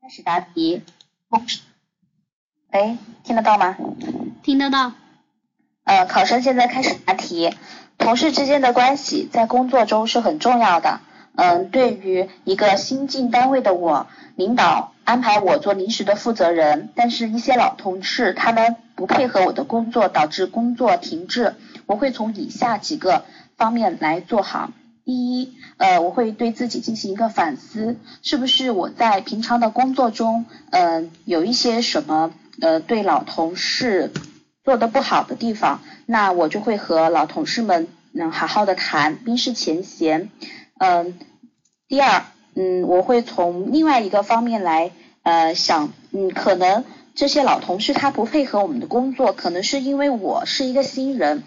开始答题。哎，听得到吗？听得到。呃，考生现在开始答题。同事之间的关系在工作中是很重要的。嗯，对于一个新进单位的我，领导安排我做临时的负责人，但是一些老同事他们不配合我的工作，导致工作停滞。我会从以下几个方面来做好。第一，呃，我会对自己进行一个反思，是不是我在平常的工作中，嗯，有一些什么呃对老同事做的不好的地方，那我就会和老同事们能好好的谈，冰释前嫌。嗯，第二，嗯，我会从另外一个方面来呃想，嗯，可能这些老同事他不配合我们的工作，可能是因为我是一个新人。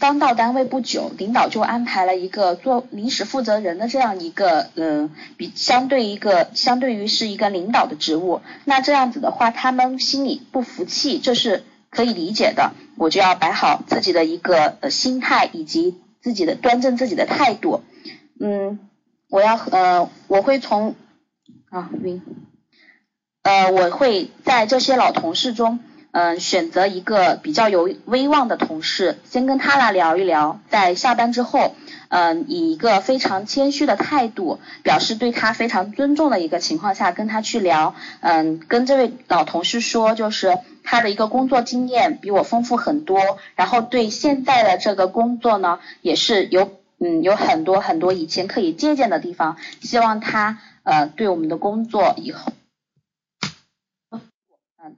刚到单位不久，领导就安排了一个做临时负责人的这样一个，嗯，比相对一个相对于是一个领导的职务。那这样子的话，他们心里不服气，这是可以理解的。我就要摆好自己的一个呃心态，以及自己的端正自己的态度。嗯，我要呃，我会从啊晕，呃，我会在这些老同事中。嗯，选择一个比较有威望的同事，先跟他来聊一聊，在下班之后，嗯，以一个非常谦虚的态度，表示对他非常尊重的一个情况下，跟他去聊，嗯，跟这位老同事说，就是他的一个工作经验比我丰富很多，然后对现在的这个工作呢，也是有，嗯，有很多很多以前可以借鉴的地方，希望他，呃，对我们的工作以后。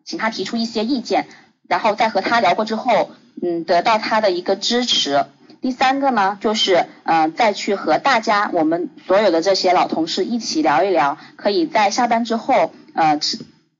请他提出一些意见，然后在和他聊过之后，嗯，得到他的一个支持。第三个呢，就是嗯，再去和大家，我们所有的这些老同事一起聊一聊，可以在下班之后，呃，吃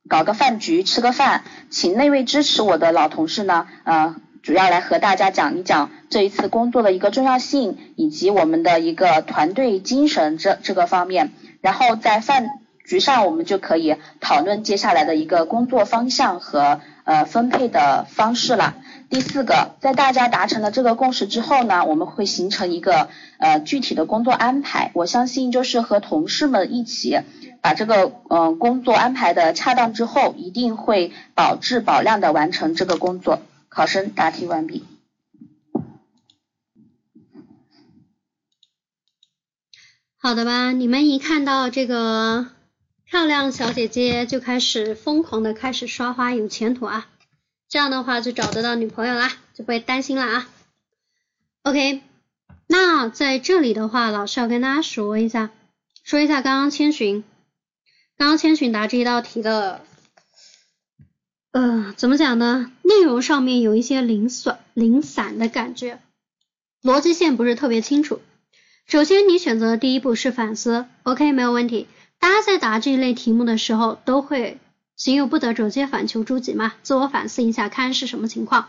搞个饭局，吃个饭，请那位支持我的老同事呢，呃，主要来和大家讲一讲这一次工作的一个重要性，以及我们的一个团队精神这这个方面，然后在饭。局上我们就可以讨论接下来的一个工作方向和呃分配的方式了。第四个，在大家达成了这个共识之后呢，我们会形成一个呃具体的工作安排。我相信就是和同事们一起把这个嗯工作安排的恰当之后，一定会保质保量的完成这个工作。考生答题完毕。好的吧，你们一看到这个。漂亮小姐姐就开始疯狂的开始刷花，有前途啊！这样的话就找得到女朋友啦，就不会担心了啊。OK，那在这里的话，老师要跟大家说一下，说一下刚刚千寻，刚刚千寻答这一道题的，呃，怎么讲呢？内容上面有一些零散零散的感觉，逻辑线不是特别清楚。首先，你选择的第一步是反思，OK，没有问题。大家在答这一类题目的时候，都会行有不得，者皆反求诸己嘛，自我反思一下，看是什么情况。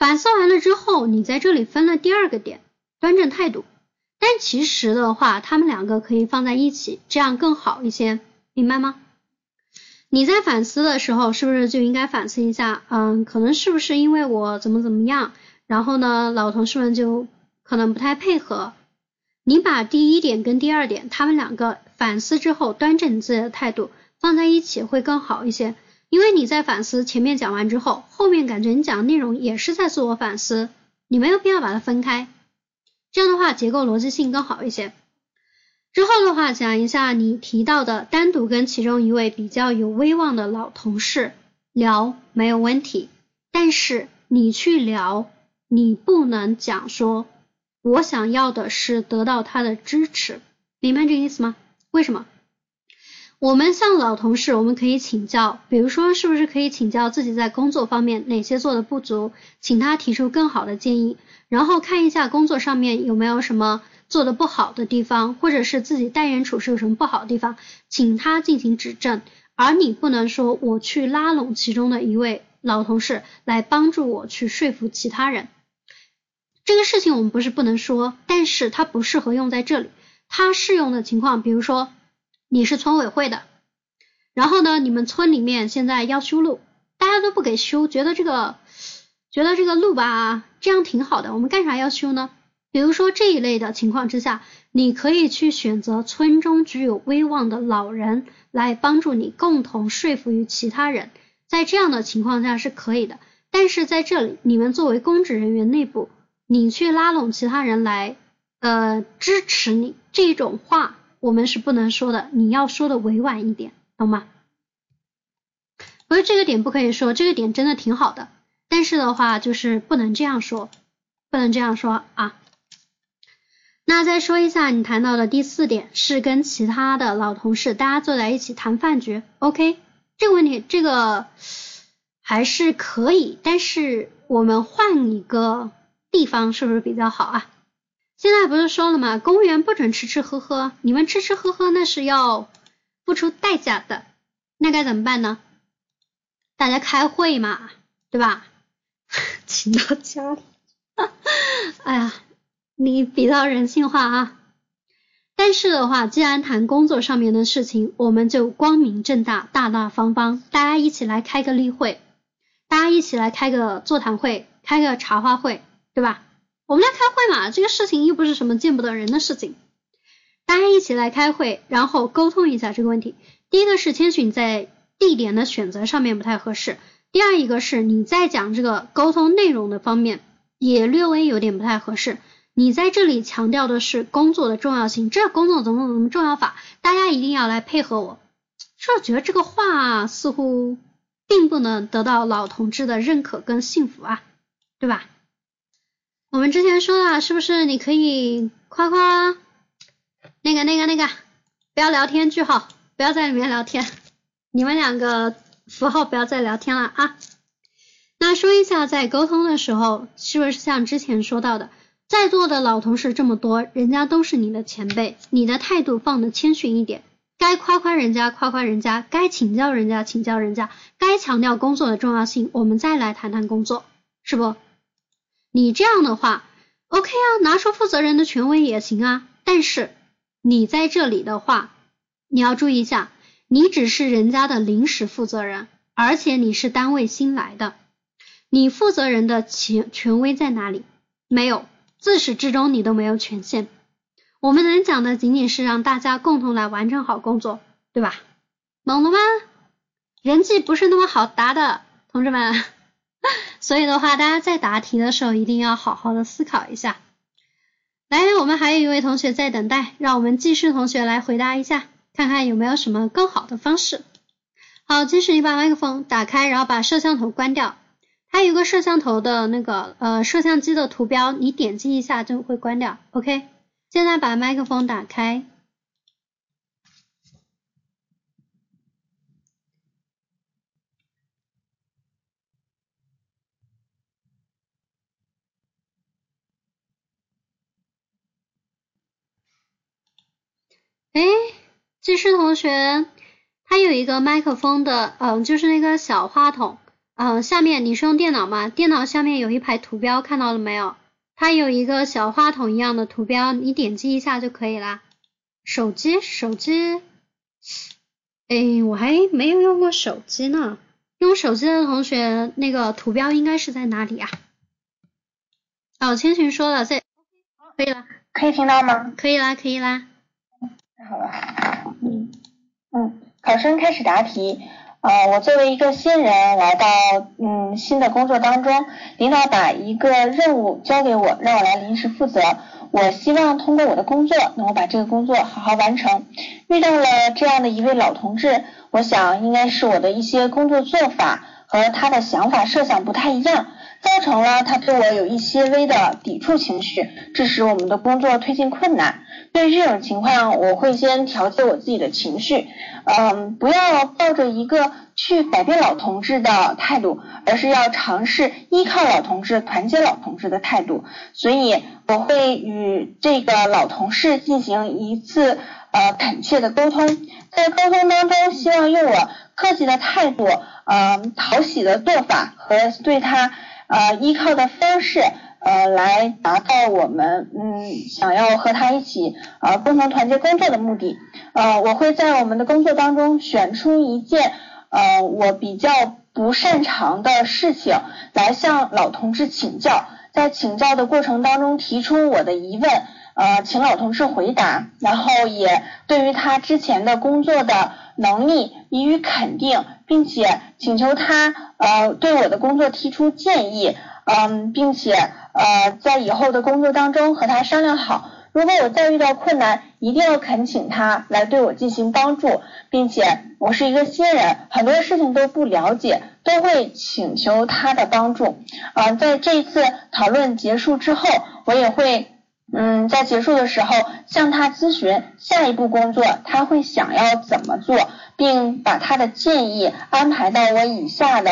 反思完了之后，你在这里分了第二个点，端正态度。但其实的话，他们两个可以放在一起，这样更好一些，明白吗？你在反思的时候，是不是就应该反思一下？嗯，可能是不是因为我怎么怎么样，然后呢，老同事们就可能不太配合。你把第一点跟第二点，他们两个反思之后，端正你自己的态度放在一起会更好一些。因为你在反思前面讲完之后，后面感觉你讲的内容也是在自我反思，你没有必要把它分开，这样的话结构逻辑性更好一些。之后的话讲一下你提到的单独跟其中一位比较有威望的老同事聊没有问题，但是你去聊，你不能讲说。我想要的是得到他的支持，明白这个意思吗？为什么？我们向老同事，我们可以请教，比如说是不是可以请教自己在工作方面哪些做的不足，请他提出更好的建议，然后看一下工作上面有没有什么做的不好的地方，或者是自己待人处事有什么不好的地方，请他进行指正，而你不能说我去拉拢其中的一位老同事来帮助我去说服其他人。这个事情我们不是不能说，但是它不适合用在这里。它适用的情况，比如说你是村委会的，然后呢，你们村里面现在要修路，大家都不给修，觉得这个觉得这个路吧，这样挺好的，我们干啥要修呢？比如说这一类的情况之下，你可以去选择村中具有威望的老人来帮助你，共同说服于其他人，在这样的情况下是可以的。但是在这里，你们作为公职人员内部，你去拉拢其他人来。呃，支持你这种话，我们是不能说的，你要说的委婉一点，懂吗？不是这个点不可以说，这个点真的挺好的，但是的话就是不能这样说，不能这样说啊。那再说一下，你谈到的第四点是跟其他的老同事大家坐在一起谈饭局，OK？这个问题这个还是可以，但是我们换一个地方是不是比较好啊？现在不是说了吗？公务员不准吃吃喝喝，你们吃吃喝喝那是要付出代价的，那该怎么办呢？大家开会嘛，对吧？请到家里，哎呀，你比较人性化啊。但是的话，既然谈工作上面的事情，我们就光明正大、大大方方，大家一起来开个例会，大家一起来开个座谈会，开个茶话会，对吧？我们来开会嘛，这个事情又不是什么见不得人的事情，大家一起来开会，然后沟通一下这个问题。第一个是千寻在地点的选择上面不太合适，第二一个是你在讲这个沟通内容的方面也略微有点不太合适。你在这里强调的是工作的重要性，这工作怎么怎么重要法，大家一定要来配合我。是觉得这个话似乎并不能得到老同志的认可跟幸福啊，对吧？我们之前说了，是不是你可以夸夸那个那个那个，不要聊天句号，不要在里面聊天，你们两个符号不要再聊天了啊。那说一下，在沟通的时候，是不是像之前说到的，在座的老同事这么多，人家都是你的前辈，你的态度放的谦逊一点，该夸夸人家夸夸人家，该请教人家请教人家，该强调工作的重要性，我们再来谈谈工作，是不？你这样的话，OK 啊，拿出负责人的权威也行啊。但是你在这里的话，你要注意一下，你只是人家的临时负责人，而且你是单位新来的，你负责人的权权威在哪里？没有，自始至终你都没有权限。我们能讲的仅仅是让大家共同来完成好工作，对吧？懂了吗？人际不是那么好答的，同志们。所以的话，大家在答题的时候一定要好好的思考一下。来，我们还有一位同学在等待，让我们继续同学来回答一下，看看有没有什么更好的方式。好，即使你把麦克风打开，然后把摄像头关掉，它有个摄像头的那个呃摄像机的图标，你点击一下就会关掉。OK，现在把麦克风打开。哎，技师同学，他有一个麦克风的，嗯，就是那个小话筒，嗯，下面你是用电脑吗？电脑下面有一排图标，看到了没有？它有一个小话筒一样的图标，你点击一下就可以啦。手机，手机，哎，我还没有用过手机呢。用手机的同学，那个图标应该是在哪里啊？哦，千寻说了，在，可以了，可以听到吗？可以啦，可以啦。好了，嗯嗯，考生开始答题。呃，我作为一个新人来到嗯新的工作当中，领导把一个任务交给我，让我来临时负责。我希望通过我的工作，能够把这个工作好好完成。遇到了这样的一位老同志，我想应该是我的一些工作做法和他的想法设想不太一样。造成了他对我有一些微的抵触情绪，致使我们的工作推进困难。对这种情况，我会先调节我自己的情绪，嗯，不要抱着一个去改变老同志的态度，而是要尝试依靠老同志、团结老同志的态度。所以我会与这个老同事进行一次呃恳切的沟通，在沟通当中，希望用我客气的态度，嗯，讨喜的做法和对他。呃，依靠的方式，呃，来达到我们嗯想要和他一起呃共同团结工作的目的。呃，我会在我们的工作当中选出一件呃我比较不擅长的事情来向老同志请教，在请教的过程当中提出我的疑问，呃，请老同志回答，然后也对于他之前的工作的能力予以肯定。并且请求他呃对我的工作提出建议，嗯，并且呃在以后的工作当中和他商量好，如果我再遇到困难，一定要恳请他来对我进行帮助，并且我是一个新人，很多事情都不了解，都会请求他的帮助。呃，在这一次讨论结束之后，我也会嗯在结束的时候向他咨询下一步工作他会想要怎么做。并把他的建议安排到我以下的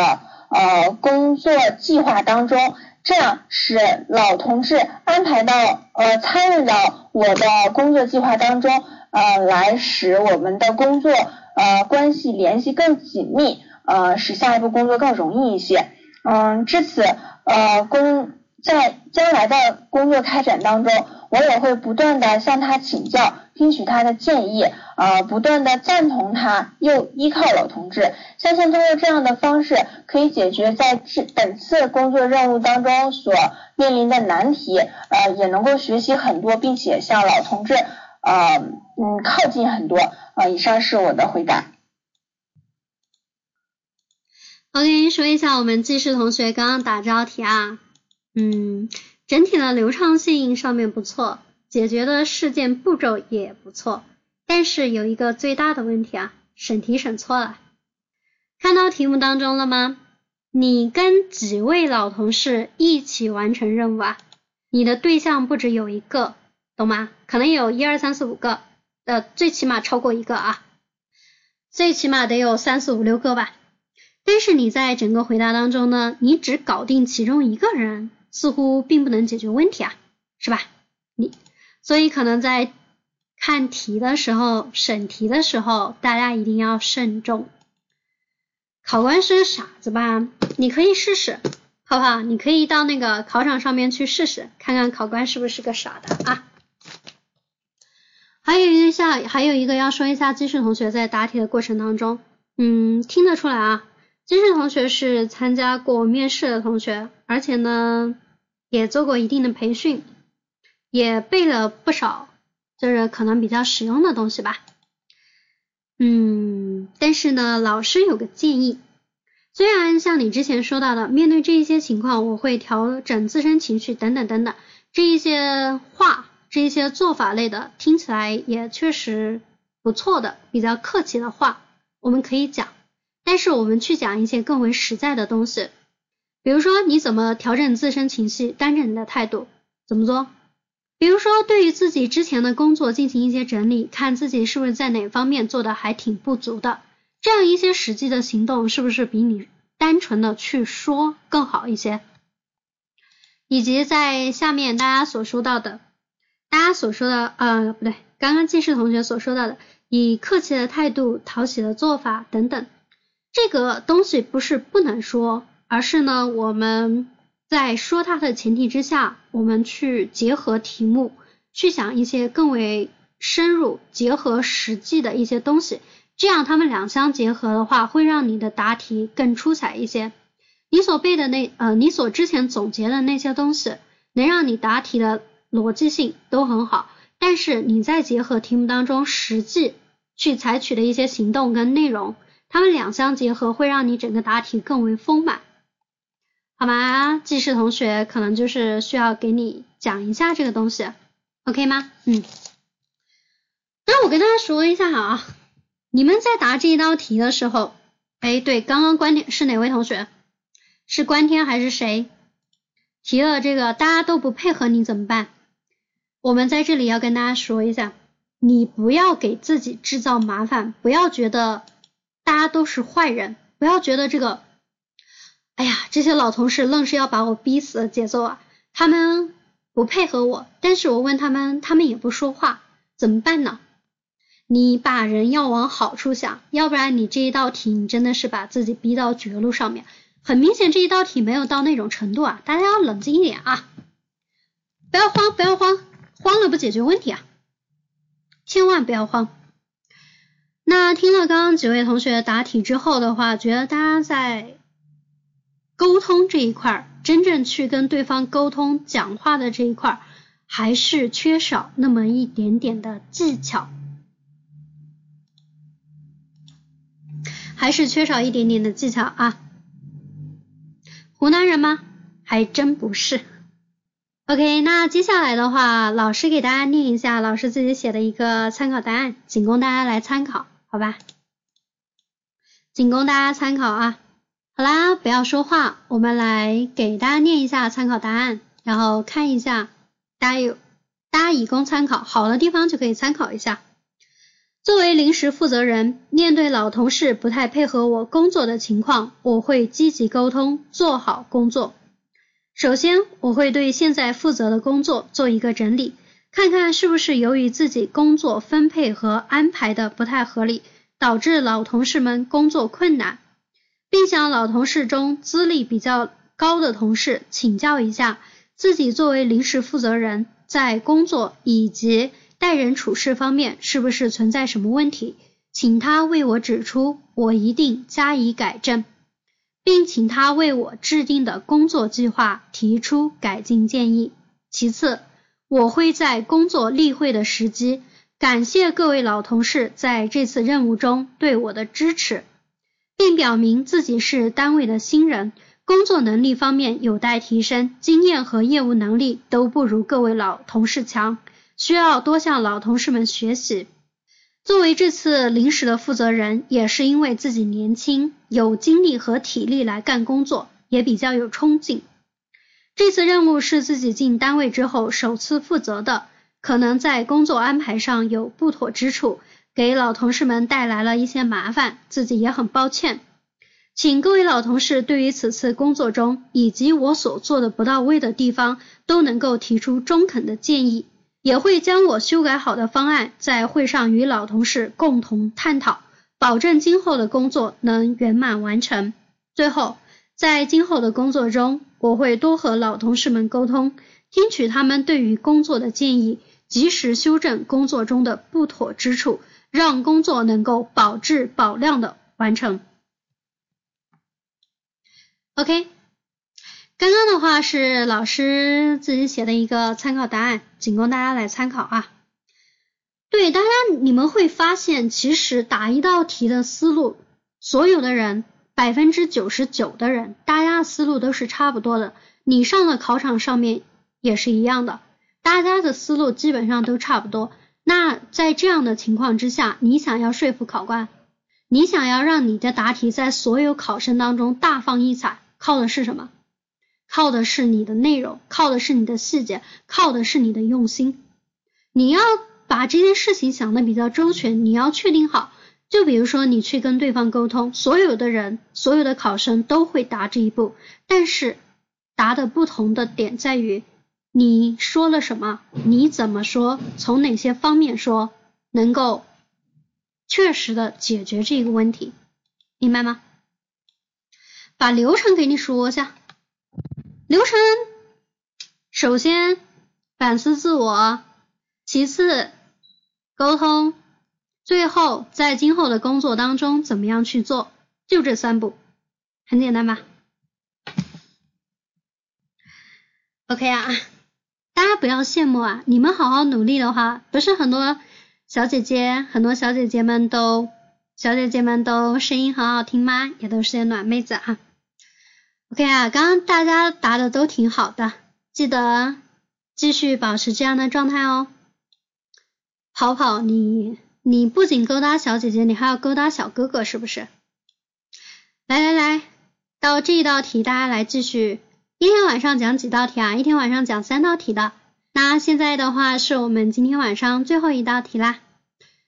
呃工作计划当中，这样使老同志安排到呃参与到我的工作计划当中，呃来使我们的工作呃关系联系更紧密，呃使下一步工作更容易一些。嗯，至此呃工在将来的工作开展当中，我也会不断的向他请教。听取他的建议，呃，不断的赞同他，又依靠老同志，相信通过这样的方式，可以解决在这本次工作任务当中所面临的难题，呃，也能够学习很多，并且向老同志，呃，嗯，靠近很多。呃，以上是我的回答。OK，说一下我们技师同学刚刚打招题啊，嗯，整体的流畅性上面不错。解决的事件步骤也不错，但是有一个最大的问题啊，审题审错了。看到题目当中了吗？你跟几位老同事一起完成任务啊？你的对象不止有一个，懂吗？可能有一二三四五个，呃，最起码超过一个啊，最起码得有三四五六个吧。但是你在整个回答当中呢，你只搞定其中一个人，似乎并不能解决问题啊，是吧？你。所以可能在看题的时候、审题的时候，大家一定要慎重。考官是个傻子吧？你可以试试，好不好？你可以到那个考场上面去试试，看看考官是不是个傻的啊。还有一下，还有一个要说一下，金世同学在答题的过程当中，嗯，听得出来啊，金世同学是参加过面试的同学，而且呢，也做过一定的培训。也背了不少，就是可能比较实用的东西吧。嗯，但是呢，老师有个建议，虽然像你之前说到的，面对这一些情况，我会调整自身情绪等等等等，这一些话，这一些做法类的，听起来也确实不错的，比较客气的话，我们可以讲。但是我们去讲一些更为实在的东西，比如说你怎么调整自身情绪，端正你的态度，怎么做？比如说，对于自己之前的工作进行一些整理，看自己是不是在哪方面做的还挺不足的，这样一些实际的行动是不是比你单纯的去说更好一些？以及在下面大家所说到的，大家所说的，呃，不对，刚刚记事同学所说到的，以客气的态度、讨喜的做法等等，这个东西不是不能说，而是呢，我们。在说它的前提之下，我们去结合题目，去想一些更为深入、结合实际的一些东西，这样他们两相结合的话，会让你的答题更出彩一些。你所背的那呃，你所之前总结的那些东西，能让你答题的逻辑性都很好，但是你在结合题目当中实际去采取的一些行动跟内容，他们两相结合，会让你整个答题更为丰满。好吗？记事同学可能就是需要给你讲一下这个东西，OK 吗？嗯，那我跟大家说一下啊，你们在答这一道题的时候，哎，对，刚刚关天是哪位同学？是关天还是谁？提了这个大家都不配合你怎么办？我们在这里要跟大家说一下，你不要给自己制造麻烦，不要觉得大家都是坏人，不要觉得这个，哎呀，这些老同事愣是要把我逼死的节奏啊！他们不配合我，但是我问他们，他们也不说话，怎么办呢？你把人要往好处想，要不然你这一道题你真的是把自己逼到绝路上面。很明显这一道题没有到那种程度啊，大家要冷静一点啊，不要慌，不要慌。慌了不解决问题啊！千万不要慌。那听了刚刚几位同学答题之后的话，觉得大家在沟通这一块，真正去跟对方沟通讲话的这一块，还是缺少那么一点点的技巧，还是缺少一点点的技巧啊！湖南人吗？还真不是。OK，那接下来的话，老师给大家念一下老师自己写的一个参考答案，仅供大家来参考，好吧？仅供大家参考啊。好啦，不要说话，我们来给大家念一下参考答案，然后看一下，大家有大家以供参考，好的地方就可以参考一下。作为临时负责人，面对老同事不太配合我工作的情况，我会积极沟通，做好工作。首先，我会对现在负责的工作做一个整理，看看是不是由于自己工作分配和安排的不太合理，导致老同事们工作困难，并向老同事中资历比较高的同事请教一下，自己作为临时负责人，在工作以及待人处事方面是不是存在什么问题，请他为我指出，我一定加以改正。并请他为我制定的工作计划提出改进建议。其次，我会在工作例会的时机感谢各位老同事在这次任务中对我的支持，并表明自己是单位的新人，工作能力方面有待提升，经验和业务能力都不如各位老同事强，需要多向老同事们学习。作为这次临时的负责人，也是因为自己年轻，有精力和体力来干工作，也比较有冲劲。这次任务是自己进单位之后首次负责的，可能在工作安排上有不妥之处，给老同事们带来了一些麻烦，自己也很抱歉。请各位老同事对于此次工作中以及我所做的不到位的地方，都能够提出中肯的建议。也会将我修改好的方案在会上与老同事共同探讨，保证今后的工作能圆满完成。最后，在今后的工作中，我会多和老同事们沟通，听取他们对于工作的建议，及时修正工作中的不妥之处，让工作能够保质保量的完成。OK。刚刚的话是老师自己写的一个参考答案，仅供大家来参考啊。对，大家你们会发现，其实答一道题的思路，所有的人百分之九十九的人，大家的思路都是差不多的。你上的考场上面也是一样的，大家的思路基本上都差不多。那在这样的情况之下，你想要说服考官，你想要让你的答题在所有考生当中大放异彩，靠的是什么？靠的是你的内容，靠的是你的细节，靠的是你的用心。你要把这件事情想的比较周全，你要确定好。就比如说你去跟对方沟通，所有的人，所有的考生都会答这一步，但是答的不同的点在于你说了什么，你怎么说，从哪些方面说，能够确实的解决这个问题，明白吗？把流程给你说一下。流程，首先反思自我，其次沟通，最后在今后的工作当中怎么样去做，就这三步，很简单吧？OK 啊，大家不要羡慕啊，你们好好努力的话，不是很多小姐姐，很多小姐姐们都小姐姐们都声音很好听吗？也都是些暖妹子啊。OK 啊，刚刚大家答的都挺好的，记得继续保持这样的状态哦。跑跑，你你不仅勾搭小姐姐，你还要勾搭小哥哥，是不是？来来来，到这一道题，大家来继续一天晚上讲几道题啊？一天晚上讲三道题的。那现在的话是我们今天晚上最后一道题啦。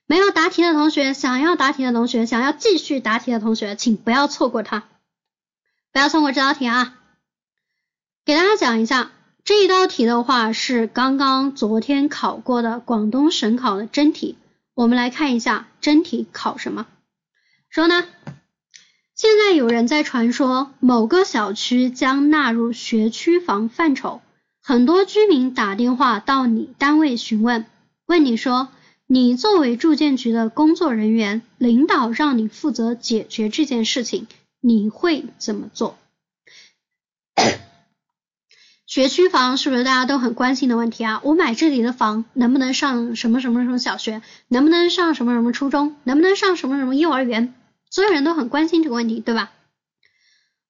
没有答题的同学，想要答题的同学，想要继续答题的同学，请不要错过它，不要错过这道题啊！给大家讲一下，这一道题的话是刚刚昨天考过的广东省考的真题。我们来看一下真题考什么。说呢，现在有人在传说某个小区将纳入学区房范畴，很多居民打电话到你单位询问，问你说。你作为住建局的工作人员，领导让你负责解决这件事情，你会怎么做？学区房是不是大家都很关心的问题啊？我买这里的房能不能上什么什么什么小学？能不能上什么什么初中？能不能上什么什么幼儿园？所有人都很关心这个问题，对吧？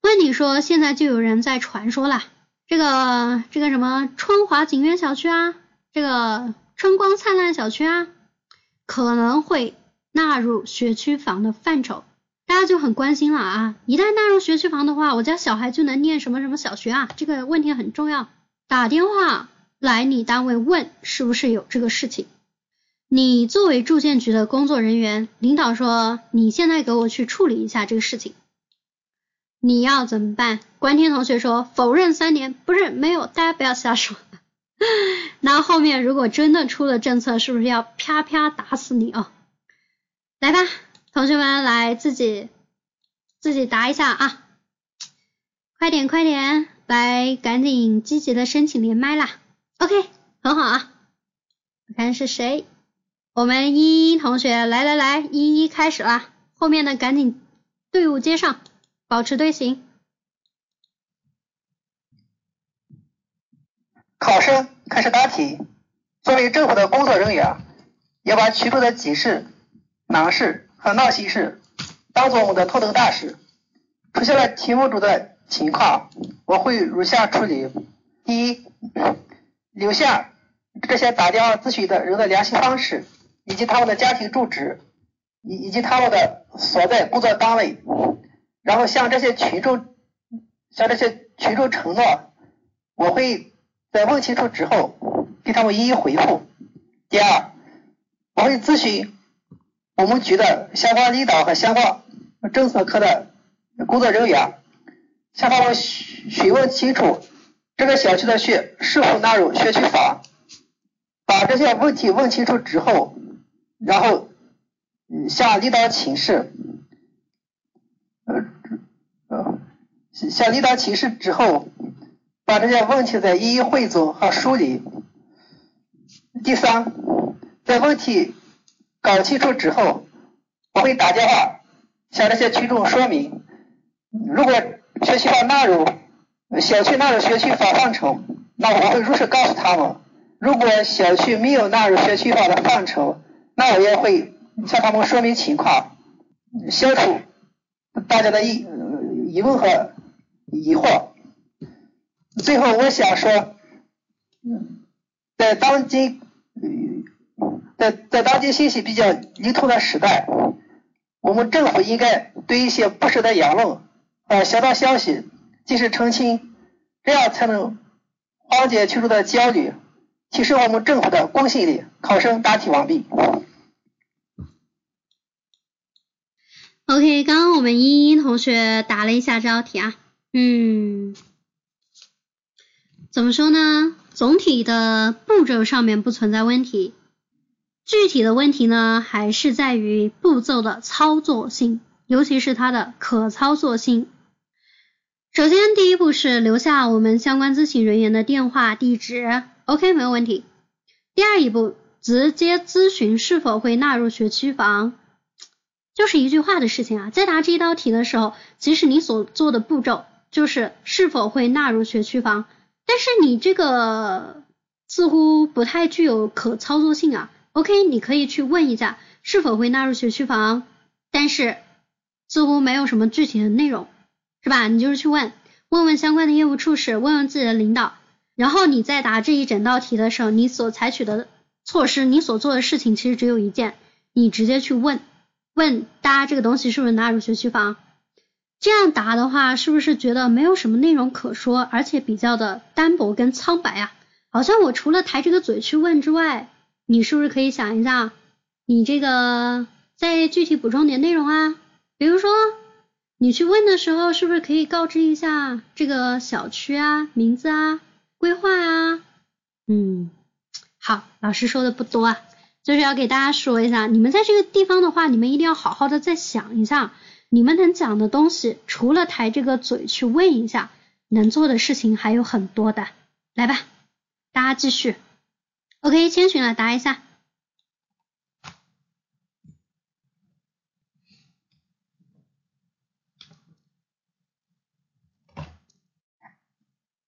问你说，现在就有人在传说了，这个这个什么春华景苑小区啊，这个春光灿烂小区啊。可能会纳入学区房的范畴，大家就很关心了啊！一旦纳入学区房的话，我家小孩就能念什么什么小学啊？这个问题很重要。打电话来你单位问是不是有这个事情？你作为住建局的工作人员，领导说你现在给我去处理一下这个事情，你要怎么办？关天同学说否认三年，不是没有，大家不要瞎说。那后面如果真的出了政策，是不是要啪啪打死你啊？来吧，同学们来自己自己答一下啊！快点快点，来赶紧积极的申请连麦啦！OK，很好啊。我看是谁？我们依依同学，来来来，依依开始啦！后面的赶紧队伍接上，保持队形。考生开始答题。作为政府的工作人员，要把群众的急事、难事和闹心事当做我们的头等大事。出现了题目中的情况，我会如下处理：第一，留下这些打电话咨询的人的联系方式，以及他们的家庭住址，以以及他们的所在工作单位，然后向这些群众向这些群众承诺，我会。在问清楚之后，给他们一一回复。第二，我会咨询我们局的相关领导和相关政策科的工作人员，向他们询问清楚这个小区的学是否纳入学区房。把这些问题问清楚之后，然后向领导请示。呃呃，向领导请示之后。把这些问题再一一汇总和梳理。第三，在问题搞清楚之后，我会打电话向这些群众说明，如果学区房纳入小区纳入学区房范畴，那我会如实告诉他们；如果小区没有纳入学区房的范畴，那我也会向他们说明情况，消除大家的疑疑问和疑惑。最后，我想说，在当今，在在当今信息比较灵通的时代，我们政府应该对一些不实的言论、呃小道消息及时澄清，这样才能缓解群众的焦虑，提升我们政府的公信力。考生答题完毕。OK，刚刚我们依依同学答了一下这道题啊，嗯。怎么说呢？总体的步骤上面不存在问题，具体的问题呢，还是在于步骤的操作性，尤其是它的可操作性。首先，第一步是留下我们相关咨询人员的电话地址，OK，没有问题。第二一步，直接咨询是否会纳入学区房，就是一句话的事情啊。在答这一道题的时候，其实你所做的步骤就是是否会纳入学区房。但是你这个似乎不太具有可操作性啊。OK，你可以去问一下是否会纳入学区房，但是似乎没有什么具体的内容，是吧？你就是去问问问相关的业务处室，问问自己的领导，然后你在答这一整道题的时候，你所采取的措施，你所做的事情其实只有一件，你直接去问问大家这个东西是不是纳入学区房。这样答的话，是不是觉得没有什么内容可说，而且比较的单薄跟苍白啊？好像我除了抬这个嘴去问之外，你是不是可以想一下，你这个再具体补充点内容啊？比如说，你去问的时候，是不是可以告知一下这个小区啊、名字啊、规划啊？嗯，好，老师说的不多啊，就是要给大家说一下，你们在这个地方的话，你们一定要好好的再想一下，你们能讲的东西，除了抬这个嘴去问一下，能做的事情还有很多的。来吧，大家继续。OK，千寻来答一下。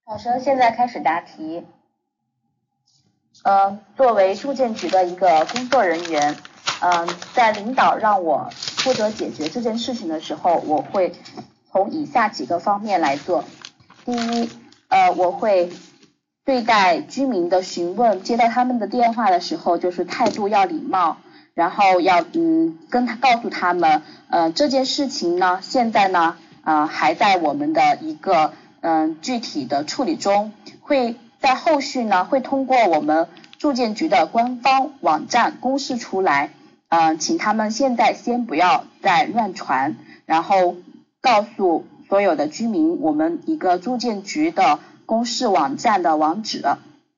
考生现在开始答题。呃，作为住建局的一个工作人员，嗯，在领导让我负责解决这件事情的时候，我会从以下几个方面来做。第一，呃，我会对待居民的询问，接到他们的电话的时候，就是态度要礼貌，然后要嗯跟他告诉他们，呃，这件事情呢，现在呢，呃，还在我们的一个嗯具体的处理中，会。在后续呢，会通过我们住建局的官方网站公示出来，嗯，请他们现在先不要再乱传，然后告诉所有的居民我们一个住建局的公示网站的网址。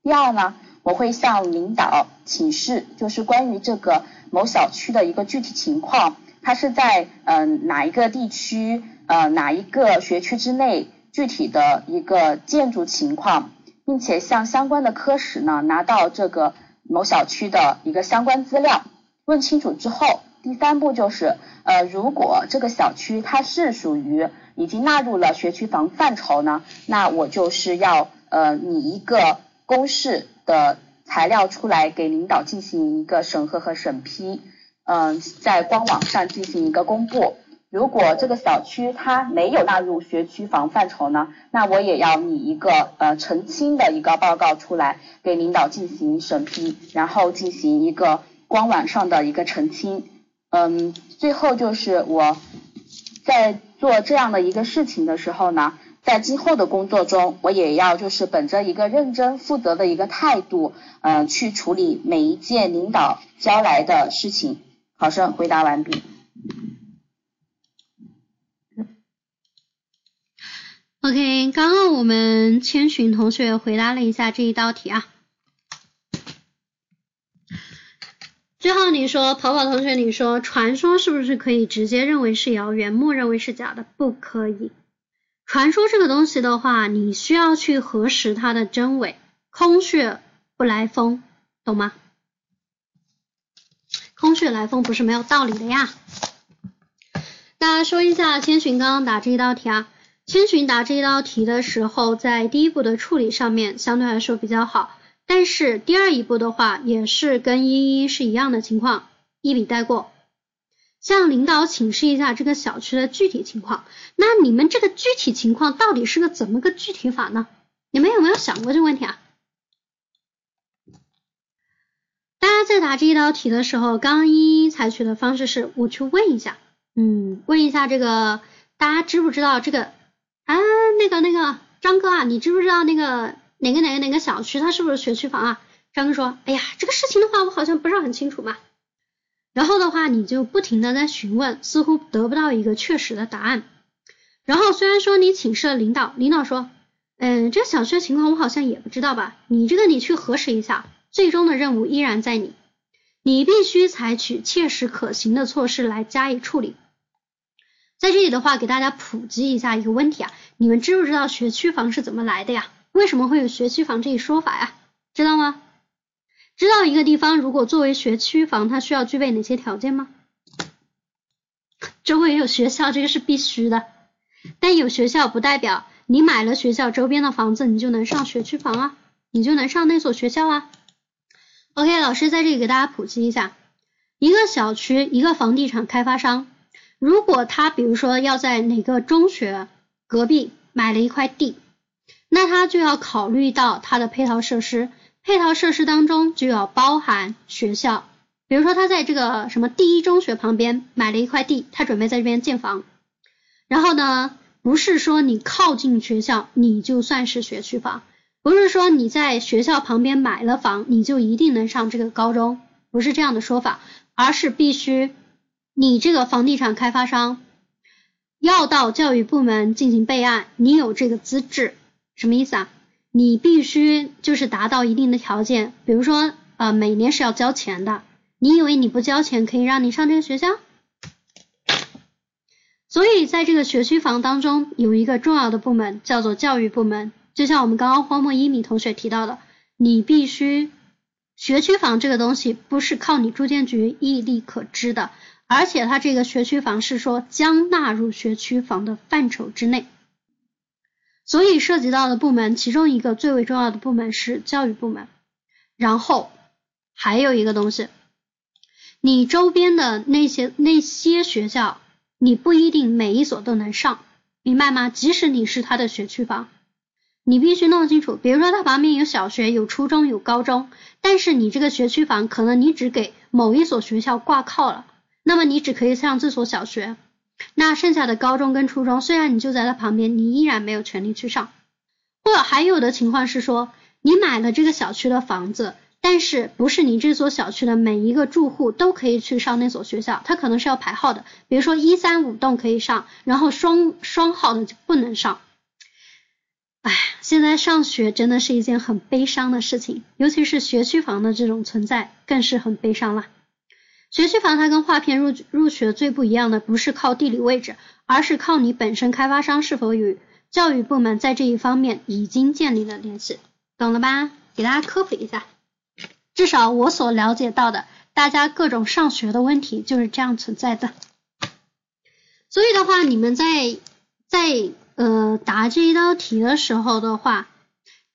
第二呢，我会向领导请示，就是关于这个某小区的一个具体情况，它是在嗯哪一个地区，呃哪一个学区之内，具体的一个建筑情况。并且向相关的科室呢拿到这个某小区的一个相关资料，问清楚之后，第三步就是呃，如果这个小区它是属于已经纳入了学区房范畴呢，那我就是要呃拟一个公示的材料出来给领导进行一个审核和审批，嗯，在官网上进行一个公布。如果这个小区它没有纳入学区房范畴呢，那我也要拟一个呃澄清的一个报告出来给领导进行审批，然后进行一个官网上的一个澄清。嗯，最后就是我在做这样的一个事情的时候呢，在今后的工作中，我也要就是本着一个认真负责的一个态度，嗯，去处理每一件领导交来的事情。考生回答完毕。OK，刚刚我们千寻同学回答了一下这一道题啊。最后你说跑跑同学，你说传说是不是可以直接认为是谣言，默认为是假的？不可以。传说这个东西的话，你需要去核实它的真伪，空穴不来风，懂吗？空穴来风不是没有道理的呀。大家说一下，千寻刚刚答这一道题啊。千寻答这一道题的时候，在第一步的处理上面相对来说比较好，但是第二一步的话，也是跟一一是一样的情况，一笔带过。向领导请示一下这个小区的具体情况，那你们这个具体情况到底是个怎么个具体法呢？你们有没有想过这个问题啊？大家在答这一道题的时候，刚刚一一采取的方式是我去问一下，嗯，问一下这个大家知不知道这个。啊，那个那个张哥啊，你知不知道那个哪个哪个哪个小区，它是不是学区房啊？张哥说，哎呀，这个事情的话，我好像不是很清楚嘛。然后的话，你就不停的在询问，似乎得不到一个确实的答案。然后虽然说你请示了领导，领导说，嗯，这小区的情况我好像也不知道吧，你这个你去核实一下，最终的任务依然在你，你必须采取切实可行的措施来加以处理。在这里的话，给大家普及一下一个问题啊，你们知不知道学区房是怎么来的呀？为什么会有学区房这一说法呀？知道吗？知道一个地方如果作为学区房，它需要具备哪些条件吗？周围有学校，这个是必须的。但有学校不代表你买了学校周边的房子，你就能上学区房啊，你就能上那所学校啊。OK，老师在这里给大家普及一下，一个小区，一个房地产开发商。如果他比如说要在哪个中学隔壁买了一块地，那他就要考虑到他的配套设施，配套设施当中就要包含学校。比如说他在这个什么第一中学旁边买了一块地，他准备在这边建房，然后呢，不是说你靠近学校你就算是学区房，不是说你在学校旁边买了房你就一定能上这个高中，不是这样的说法，而是必须你这个房地产开发商要到教育部门进行备案，你有这个资质，什么意思啊？你必须就是达到一定的条件，比如说呃每年是要交钱的，你以为你不交钱可以让你上这个学校？所以，在这个学区房当中，有一个重要的部门叫做教育部门。就像我们刚刚荒漠一米同学提到的，你必须学区房这个东西不是靠你住建局一力可支的，而且它这个学区房是说将纳入学区房的范畴之内。所以涉及到的部门，其中一个最为重要的部门是教育部门。然后还有一个东西，你周边的那些那些学校。你不一定每一所都能上，明白吗？即使你是他的学区房，你必须弄清楚。比如说，他旁边有小学、有初中、有高中，但是你这个学区房可能你只给某一所学校挂靠了，那么你只可以上这所小学，那剩下的高中跟初中，虽然你就在他旁边，你依然没有权利去上。或还有的情况是说，你买了这个小区的房子。但是不是你这所小区的每一个住户都可以去上那所学校？它可能是要排号的，比如说一三五栋可以上，然后双双号的就不能上。哎，现在上学真的是一件很悲伤的事情，尤其是学区房的这种存在更是很悲伤了。学区房它跟划片入入学最不一样的，不是靠地理位置，而是靠你本身开发商是否与教育部门在这一方面已经建立了联系，懂了吧？给大家科普一下。至少我所了解到的，大家各种上学的问题就是这样存在的。所以的话，你们在在呃答这一道题的时候的话，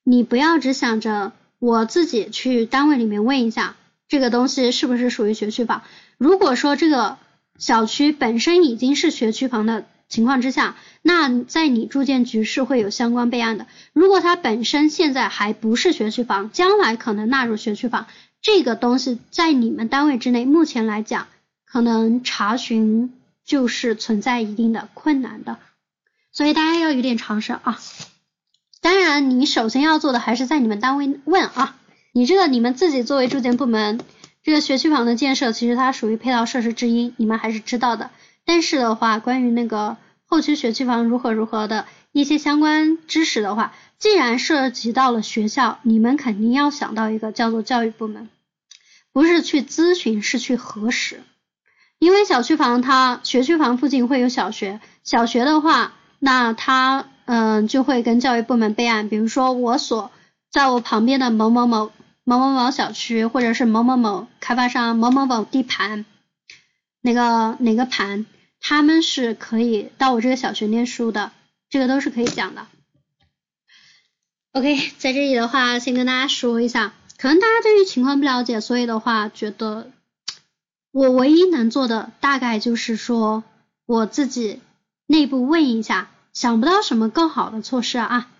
你不要只想着我自己去单位里面问一下这个东西是不是属于学区房。如果说这个小区本身已经是学区房的情况之下，那在你住建局是会有相关备案的。如果它本身现在还不是学区房，将来可能纳入学区房，这个东西在你们单位之内，目前来讲，可能查询就是存在一定的困难的。所以大家要有点常识啊。当然，你首先要做的还是在你们单位问啊。你这个你们自己作为住建部门，这个学区房的建设其实它属于配套设施之一，你们还是知道的。但是的话，关于那个后期学区房如何如何的一些相关知识的话，既然涉及到了学校，你们肯定要想到一个叫做教育部门，不是去咨询，是去核实。因为小区房它学区房附近会有小学，小学的话，那它嗯就会跟教育部门备案，比如说我所在我旁边的某某某某某某小区，或者是某某某开发商某某某地盘，哪个哪个盘。他们是可以到我这个小学念书的，这个都是可以讲的。OK，在这里的话，先跟大家说一下，可能大家对于情况不了解，所以的话，觉得我唯一能做的大概就是说，我自己内部问一下，想不到什么更好的措施啊。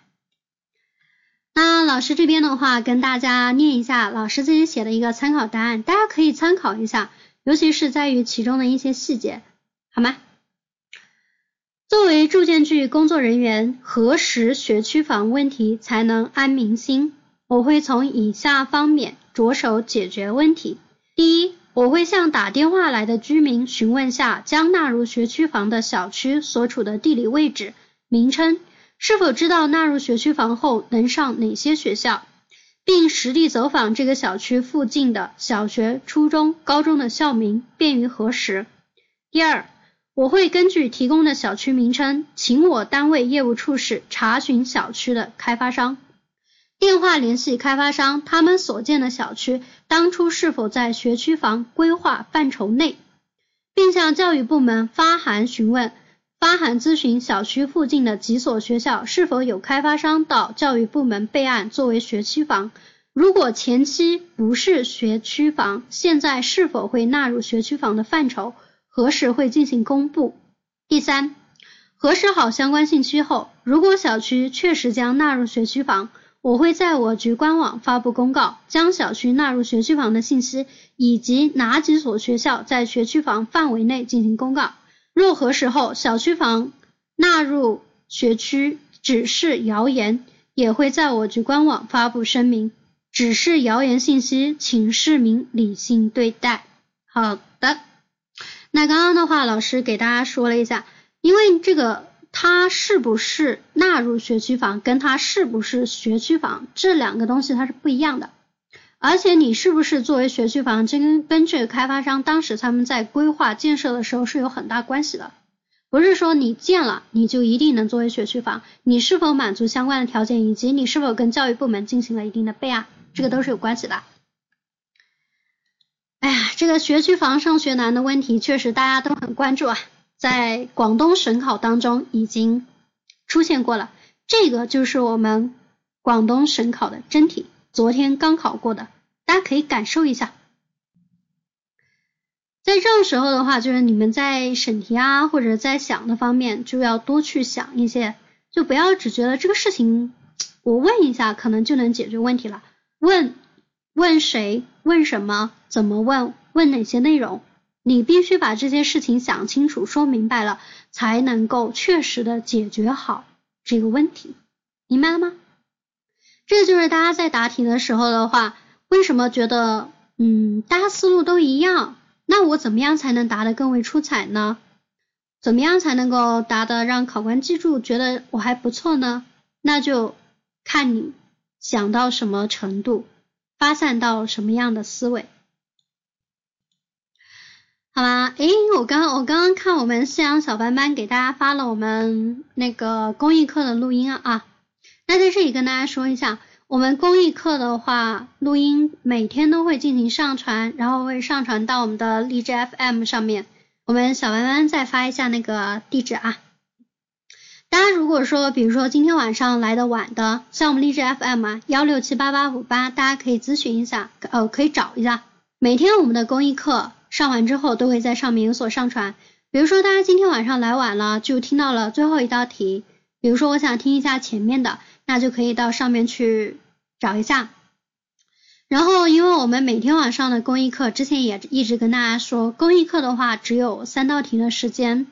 那老师这边的话，跟大家念一下老师自己写的一个参考答案，大家可以参考一下，尤其是在于其中的一些细节。好吗？作为住建局工作人员，核实学区房问题才能安民心。我会从以下方面着手解决问题。第一，我会向打电话来的居民询问下将纳入学区房的小区所处的地理位置、名称，是否知道纳入学区房后能上哪些学校，并实地走访这个小区附近的小学、初中、高中的校名，便于核实。第二，我会根据提供的小区名称，请我单位业务处室查询小区的开发商，电话联系开发商，他们所建的小区当初是否在学区房规划范畴内，并向教育部门发函询问、发函咨询小区附近的几所学校是否有开发商到教育部门备案作为学区房，如果前期不是学区房，现在是否会纳入学区房的范畴？何时会进行公布？第三，核实好相关信息后，如果小区确实将纳入学区房，我会在我局官网发布公告，将小区纳入学区房的信息以及哪几所学校在学区房范围内进行公告。若核实后小区房纳入学区只是谣言，也会在我局官网发布声明，只是谣言信息，请市民理性对待。好的，那刚刚的话，老师给大家说了一下，因为这个它是不是纳入学区房，跟它是不是学区房这两个东西它是不一样的。而且你是不是作为学区房，这跟跟这个开发商当时他们在规划建设的时候是有很大关系的。不是说你建了你就一定能作为学区房，你是否满足相关的条件，以及你是否跟教育部门进行了一定的备案，这个都是有关系的。哎呀，这个学区房上学难的问题确实大家都很关注啊，在广东省考当中已经出现过了，这个就是我们广东省考的真题。昨天刚考过的，大家可以感受一下。在这种时候的话，就是你们在审题啊，或者在想的方面，就要多去想一些，就不要只觉得这个事情我问一下可能就能解决问题了。问问谁？问什么？怎么问？问哪些内容？你必须把这些事情想清楚、说明白了，才能够确实的解决好这个问题，明白了吗？这就是大家在答题的时候的话，为什么觉得嗯，大家思路都一样？那我怎么样才能答得更为出彩呢？怎么样才能够答得让考官记住，觉得我还不错呢？那就看你想到什么程度，发散到什么样的思维，好吧？诶，我刚我刚刚看我们夕阳小班班给大家发了我们那个公益课的录音啊。那在这里跟大家说一下，我们公益课的话，录音每天都会进行上传，然后会上传到我们的荔枝 FM 上面。我们小弯弯再发一下那个地址啊。大家如果说，比如说今天晚上来的晚的，像我们荔枝 FM 啊，幺六七八八五八，大家可以咨询一下，呃，可以找一下。每天我们的公益课上完之后，都会在上面有所上传。比如说大家今天晚上来晚了，就听到了最后一道题。比如说我想听一下前面的。那就可以到上面去找一下，然后因为我们每天晚上的公益课，之前也一直跟大家说，公益课的话只有三道题的时间，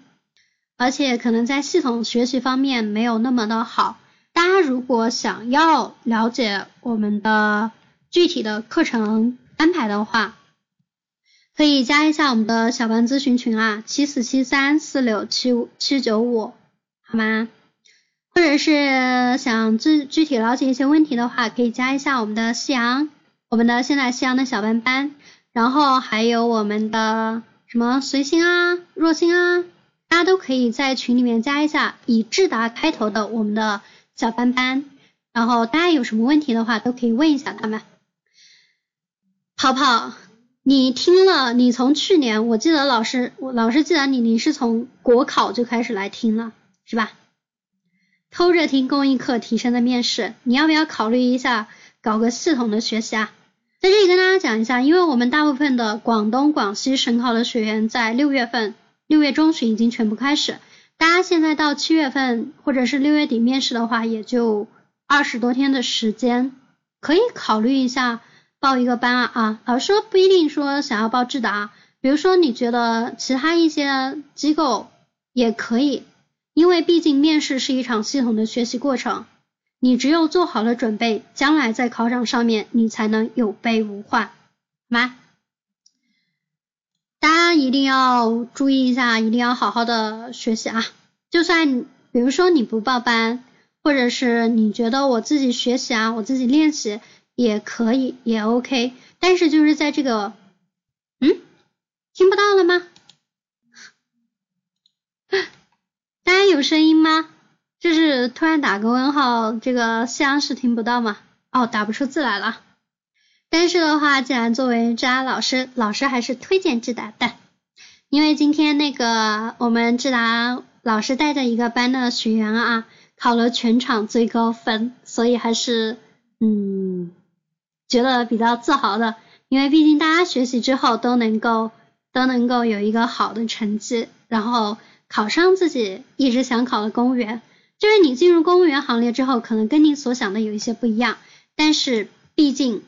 而且可能在系统学习方面没有那么的好。大家如果想要了解我们的具体的课程安排的话，可以加一下我们的小班咨询群啊，七四七三四六七五七九五，好吗？或者是想具具体了解一些问题的话，可以加一下我们的夕阳，我们的现在夕阳的小班班，然后还有我们的什么随心啊、若心啊，大家都可以在群里面加一下以智达开头的我们的小班班，然后大家有什么问题的话都可以问一下他们。泡泡，你听了，你从去年我记得老师，我老师记得你，你是从国考就开始来听了，是吧？偷着听公益课提升的面试，你要不要考虑一下搞个系统的学习啊？在这里跟大家讲一下，因为我们大部分的广东、广西省考的学员在六月份、六月中旬已经全部开始，大家现在到七月份或者是六月底面试的话，也就二十多天的时间，可以考虑一下报一个班啊啊！老师说不一定说想要报智达，比如说你觉得其他一些机构也可以。因为毕竟面试是一场系统的学习过程，你只有做好了准备，将来在考场上面你才能有备无患，好吗？大家一定要注意一下，一定要好好的学习啊！就算比如说你不报班，或者是你觉得我自己学习啊，我自己练习也可以，也 OK。但是就是在这个，嗯，听不到了吗？大家有声音吗？就是突然打个问号，这个夕阳是听不到吗？哦，打不出字来了。但是的话，既然作为智达老师，老师还是推荐智达的，因为今天那个我们智达老师带着一个班的学员啊，考了全场最高分，所以还是嗯觉得比较自豪的，因为毕竟大家学习之后都能够都能够有一个好的成绩，然后。考上自己一直想考的公务员，就是你进入公务员行列之后，可能跟你所想的有一些不一样，但是毕竟